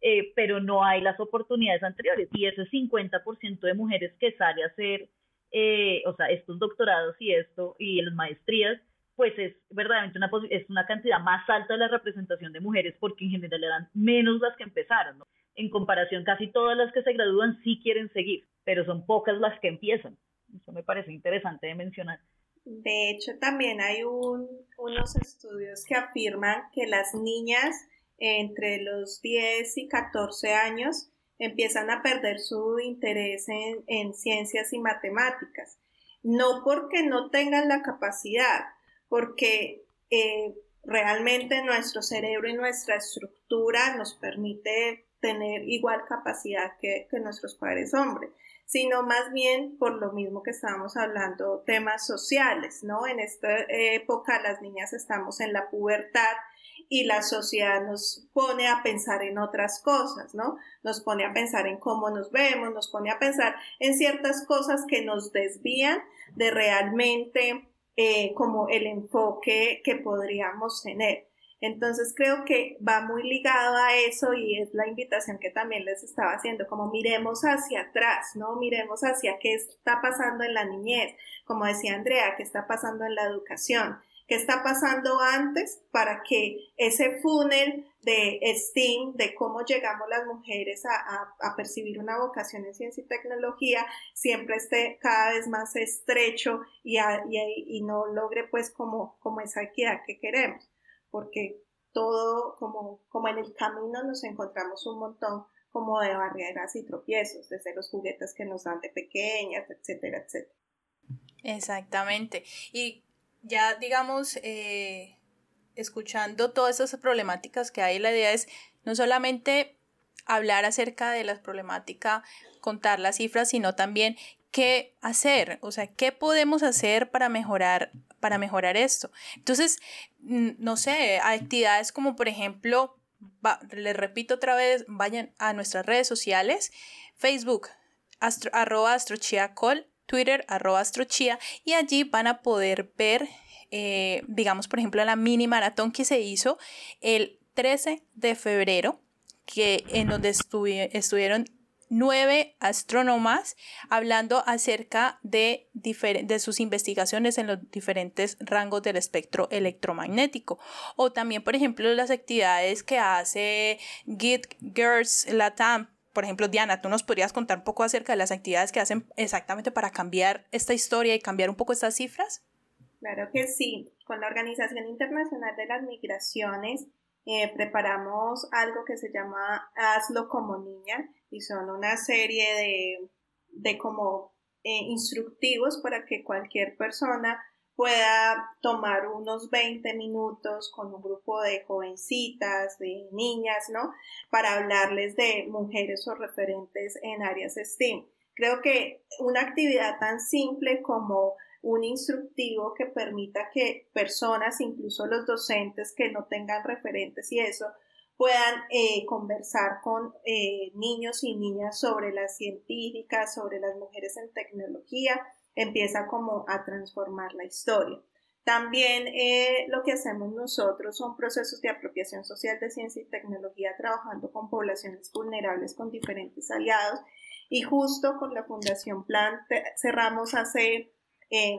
eh, pero no hay las oportunidades anteriores. Y ese 50% de mujeres que sale a hacer, eh, o sea, estos doctorados y esto, y las maestrías, pues es verdaderamente una, es una cantidad más alta de la representación de mujeres, porque en general eran menos las que empezaron, ¿no? En comparación, casi todas las que se gradúan sí quieren seguir, pero son pocas las que empiezan. Eso me parece interesante de mencionar. De hecho, también hay un, unos estudios que afirman que las niñas entre los 10 y 14 años empiezan a perder su interés en, ciencias y matemáticas. No porque no tengan la capacidad, porque eh, realmente nuestro cerebro y nuestra estructura nos permite tener igual capacidad que, que nuestros padres hombres, sino más bien por lo mismo que estábamos hablando, temas sociales, ¿no? En esta época las niñas estamos en la pubertad, y la sociedad nos pone a pensar en otras cosas, ¿no? Nos pone a pensar en cómo nos vemos, nos pone a pensar en ciertas cosas que nos desvían de realmente eh, como el enfoque que podríamos tener. Entonces creo que va muy ligado a eso y es la invitación que también les estaba haciendo, como miremos hacia atrás, ¿no? Miremos hacia qué está pasando en la niñez, como decía Andrea, qué está pasando en la educación qué está pasando antes para que ese funnel de STEAM, de cómo llegamos las mujeres a, percibir una vocación en ciencia y tecnología, siempre esté cada vez más estrecho y, y, no logre pues como, como esa equidad que queremos, porque todo como, como en el camino nos encontramos un montón como de barreras y tropiezos, desde los juguetes que nos dan de pequeñas, etcétera, etcétera. Exactamente. Y ya, digamos, eh, escuchando todas esas problemáticas que hay, la idea es no solamente hablar acerca de la problemática, contar las cifras, sino también qué hacer, o sea, qué podemos hacer para mejorar para mejorar esto. Entonces, no sé, actividades como por ejemplo, les repito otra vez, vayan a nuestras redes sociales, Facebook, arroba astrochiacol, Twitter, arroba astrochia, y allí van a poder ver, eh, digamos, por ejemplo, la mini maratón que se hizo el 13 de febrero, que en donde estuvieron nueve astrónomas hablando acerca de, de, sus investigaciones en los diferentes rangos del espectro electromagnético. O también, por ejemplo, las actividades que hace Git Girls Latam. Por ejemplo, Diana, ¿tú nos podrías contar un poco acerca de las actividades que hacen exactamente para cambiar esta historia y cambiar un poco estas cifras? Claro que sí. Con la Organización Internacional de las Migraciones eh, preparamos algo que se llama Hazlo como niña y son una serie de, de como eh, instructivos para que cualquier persona pueda tomar unos 20 minutos con un grupo de jovencitas, de niñas, ¿no? Para hablarles de mujeres o referentes en áreas STEAM. Creo que una actividad tan simple como un instructivo que permita que personas, incluso los docentes que no tengan referentes y eso, puedan eh, conversar con eh, niños y niñas sobre las científicas, sobre las mujeres en tecnología, empieza como a transformar la historia. También eh, lo que hacemos nosotros son procesos de apropiación social de ciencia y tecnología trabajando con poblaciones vulnerables con diferentes aliados y justo con la Fundación Plan cerramos hace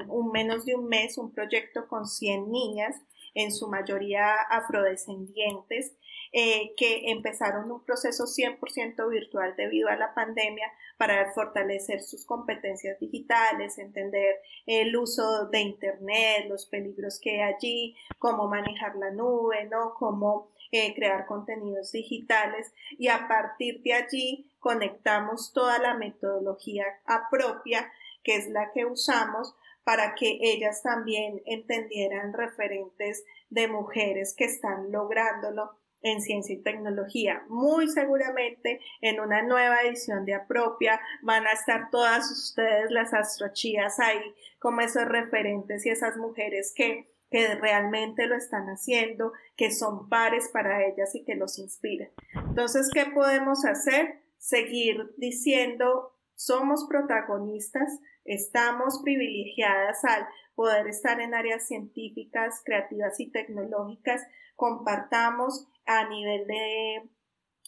un menos de un mes un proyecto con 100 niñas, en su mayoría afrodescendientes, eh, que empezaron un proceso 100% virtual debido a la pandemia para fortalecer sus competencias digitales, entender el uso de Internet, los peligros que hay allí, cómo manejar la nube, ¿no? cómo eh, crear contenidos digitales y a partir de allí conectamos toda la metodología propia que es la que usamos para que ellas también entendieran referentes de mujeres que están lográndolo en ciencia y tecnología. Muy seguramente en una nueva edición de Apropia van a estar todas ustedes las astrochías ahí como esos referentes y esas mujeres que, que realmente lo están haciendo, que son pares para ellas y que los inspiran. Entonces, ¿qué podemos hacer? Seguir diciendo somos protagonistas, estamos privilegiadas al poder estar en áreas científicas, creativas y tecnológicas, compartamos a nivel de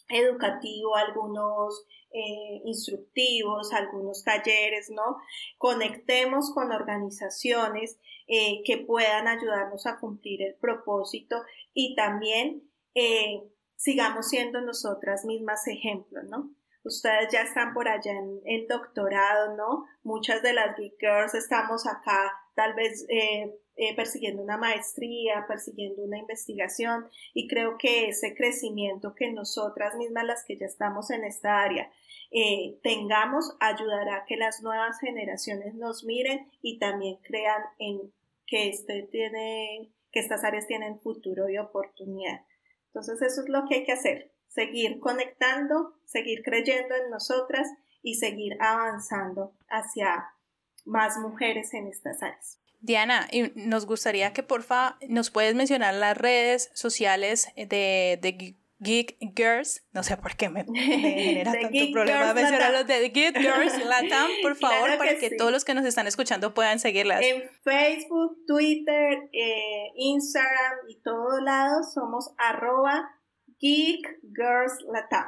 educativo algunos eh, instructivos, algunos talleres, ¿no? Conectemos con organizaciones eh, que puedan ayudarnos a cumplir el propósito y también eh, sigamos siendo nosotras mismas ejemplos, ¿no? ustedes ya están por allá en, doctorado, ¿no? Muchas de las Geek Girls estamos acá, tal vez eh, persiguiendo una maestría, persiguiendo una investigación, y creo que ese crecimiento que nosotras mismas, las que ya estamos en esta área, eh, tengamos, ayudará a que las nuevas generaciones nos miren y también crean en que este tiene, que estas áreas tienen futuro y oportunidad. Entonces, eso es lo que hay que hacer seguir conectando, seguir creyendo en nosotras y seguir avanzando hacia más mujeres en estas áreas. Diana, nos gustaría que porfa nos puedes mencionar las redes sociales de, de Geek Girls, no sé por qué me, *laughs* genera tanto problema mencionar los de Geek Girls *laughs* Latam, por favor, para que todos los que nos están escuchando puedan seguirlas. En Facebook, Twitter, eh, Instagram y todos lados somos arroba Geek Girls Latam.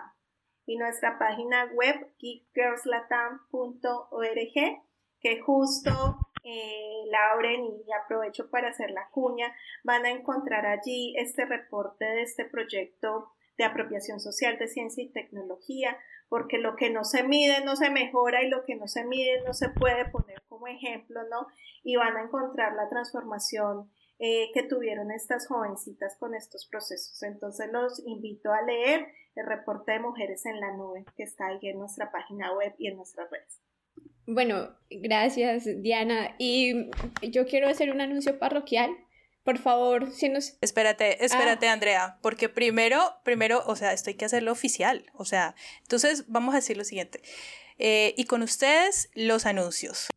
Y nuestra página web geekgirlslatam.org que justo eh, Lauren y aprovecho para hacer la cuña van a encontrar allí este reporte de este proyecto de apropiación social de ciencia y tecnología porque lo que no se mide no se mejora y lo que no se mide no se puede poner como ejemplo, ¿no? Y van a encontrar la transformación eh, que tuvieron estas jovencitas con estos procesos. Entonces los invito a leer el reporte de Mujeres en la Nube que está ahí en nuestra página web y en nuestras redes. Bueno, gracias Diana. Y yo quiero hacer un anuncio parroquial. Por favor, si nos... Espérate, espérate ah. Andrea, porque primero, primero, o sea, esto hay que hacerlo oficial. O sea, entonces vamos a decir lo siguiente. Eh, y con ustedes los anuncios.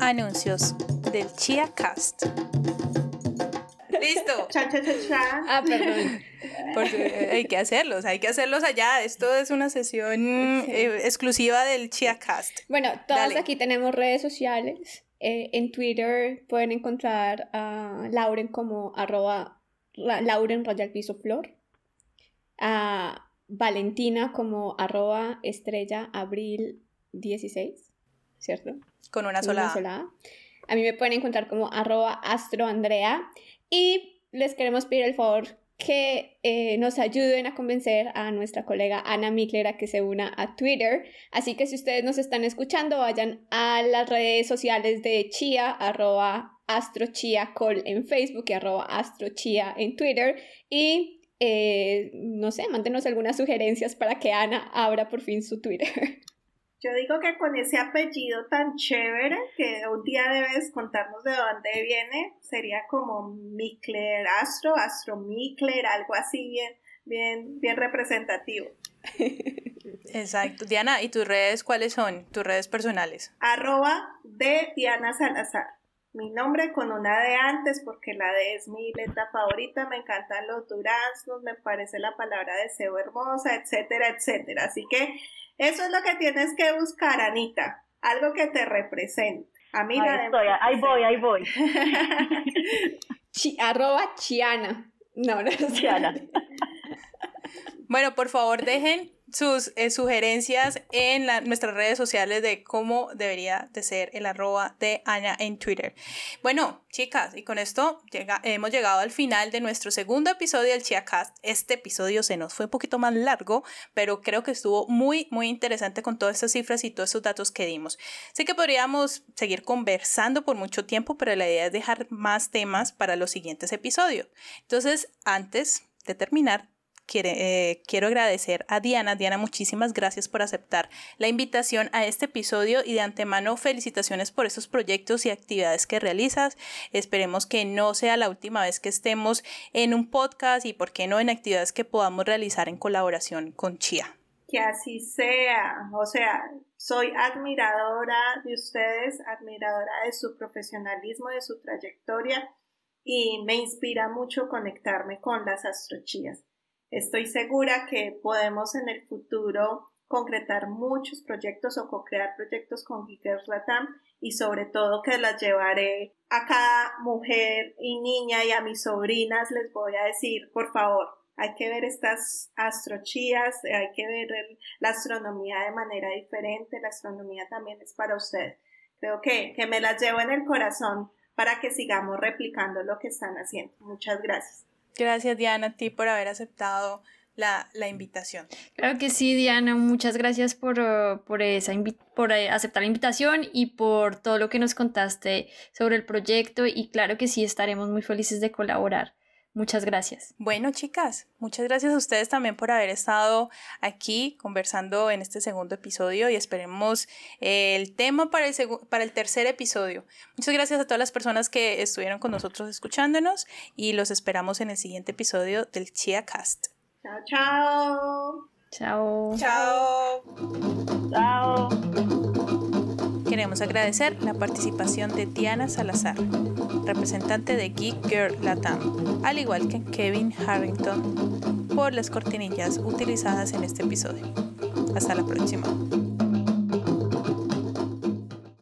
Anuncios del Chia Cast. Listo. *laughs* Ah, perdón. Porque hay que hacerlos, hay que hacerlos allá. Esto es una sesión eh, exclusiva del Chia Cast. Bueno, todos aquí tenemos redes sociales. Eh, en Twitter pueden encontrar a Lauren como arroba Lauren Royal Piso Flor. A Valentina como arroba estrella abril 16, ¿cierto? Con una sola. A mí me pueden encontrar como arroba astroandrea y les queremos pedir el favor que eh, nos ayuden a convencer a nuestra colega Ana Mikler a que se una a Twitter. Así que si ustedes nos están escuchando, vayan a las redes sociales de Chia, arroba astrochiacol en Facebook y arroba astrochia en Twitter y eh, no sé, mándenos algunas sugerencias para que Ana abra por fin su Twitter. *laughs* Yo digo que con ese apellido tan chévere, que un día debes contarnos de dónde viene, sería como Mikler Astro, Astro Mikler, algo así bien, bien, bien representativo. *laughs* Exacto. Diana, ¿y tus redes cuáles son? ¿Tus redes personales? Arroba de Diana Salazar. Mi nombre con una de antes porque la D es mi letra favorita, me encantan los duraznos, me parece la palabra deseo hermosa, etcétera, etcétera. Así que eso es lo que tienes que buscar, Anita. Algo que te represente. A mí ahí, estoy, ahí voy, ahí voy. *laughs* arroba Chiana. No, no, Chiana. *laughs* bueno, por favor, dejen sus eh, sugerencias en nuestras redes sociales de cómo debería de ser el arroba de Ana en Twitter. Bueno, chicas, y con esto hemos llegado al final de nuestro segundo episodio del ChiaCast. Este episodio se nos fue un poquito más largo, pero creo que estuvo muy, muy interesante con todas estas cifras y todos esos datos que dimos. Sé que podríamos seguir conversando por mucho tiempo, pero la idea es dejar más temas para los siguientes episodios. Entonces, antes de terminar, eh, quiero agradecer a Diana. Diana, muchísimas gracias por aceptar la invitación a este episodio y de antemano felicitaciones por esos proyectos y actividades que realizas. Esperemos que no sea la última vez que estemos en un podcast y, por qué no, en actividades que podamos realizar en colaboración con Chia. Que así sea. O sea, soy admiradora de ustedes, admiradora de su profesionalismo, de su trayectoria y me inspira mucho conectarme con las astrochías. Estoy segura que podemos en el futuro concretar muchos proyectos o co-crear proyectos con Geekers Latam y sobre todo que las llevaré a cada mujer y niña y a mis sobrinas les voy a decir, por favor, hay que ver estas astrochías, hay que ver la astronomía de manera diferente, la astronomía también es para ustedes. Creo que, que me las llevo en el corazón para que sigamos replicando lo que están haciendo. Muchas gracias. Gracias Diana a ti por haber aceptado la, invitación. Claro que sí, Diana, muchas gracias por, uh, por, esa por eh, aceptar la invitación y por todo lo que nos contaste sobre el proyecto y claro que sí, estaremos muy felices de colaborar. Muchas gracias. Bueno, chicas, muchas gracias a ustedes también por haber estado aquí conversando en este segundo episodio y esperemos eh, el tema para el, para el tercer episodio. Muchas gracias a todas las personas que estuvieron con nosotros escuchándonos y los esperamos en el siguiente episodio del Chia Cast. Chao, chao. Chao. Chao. Chao. Queremos agradecer la participación de Diana Salazar, representante de Geek Girl Latam, al igual que Kevin Harrington, por las cortinillas utilizadas en este episodio. Hasta la próxima.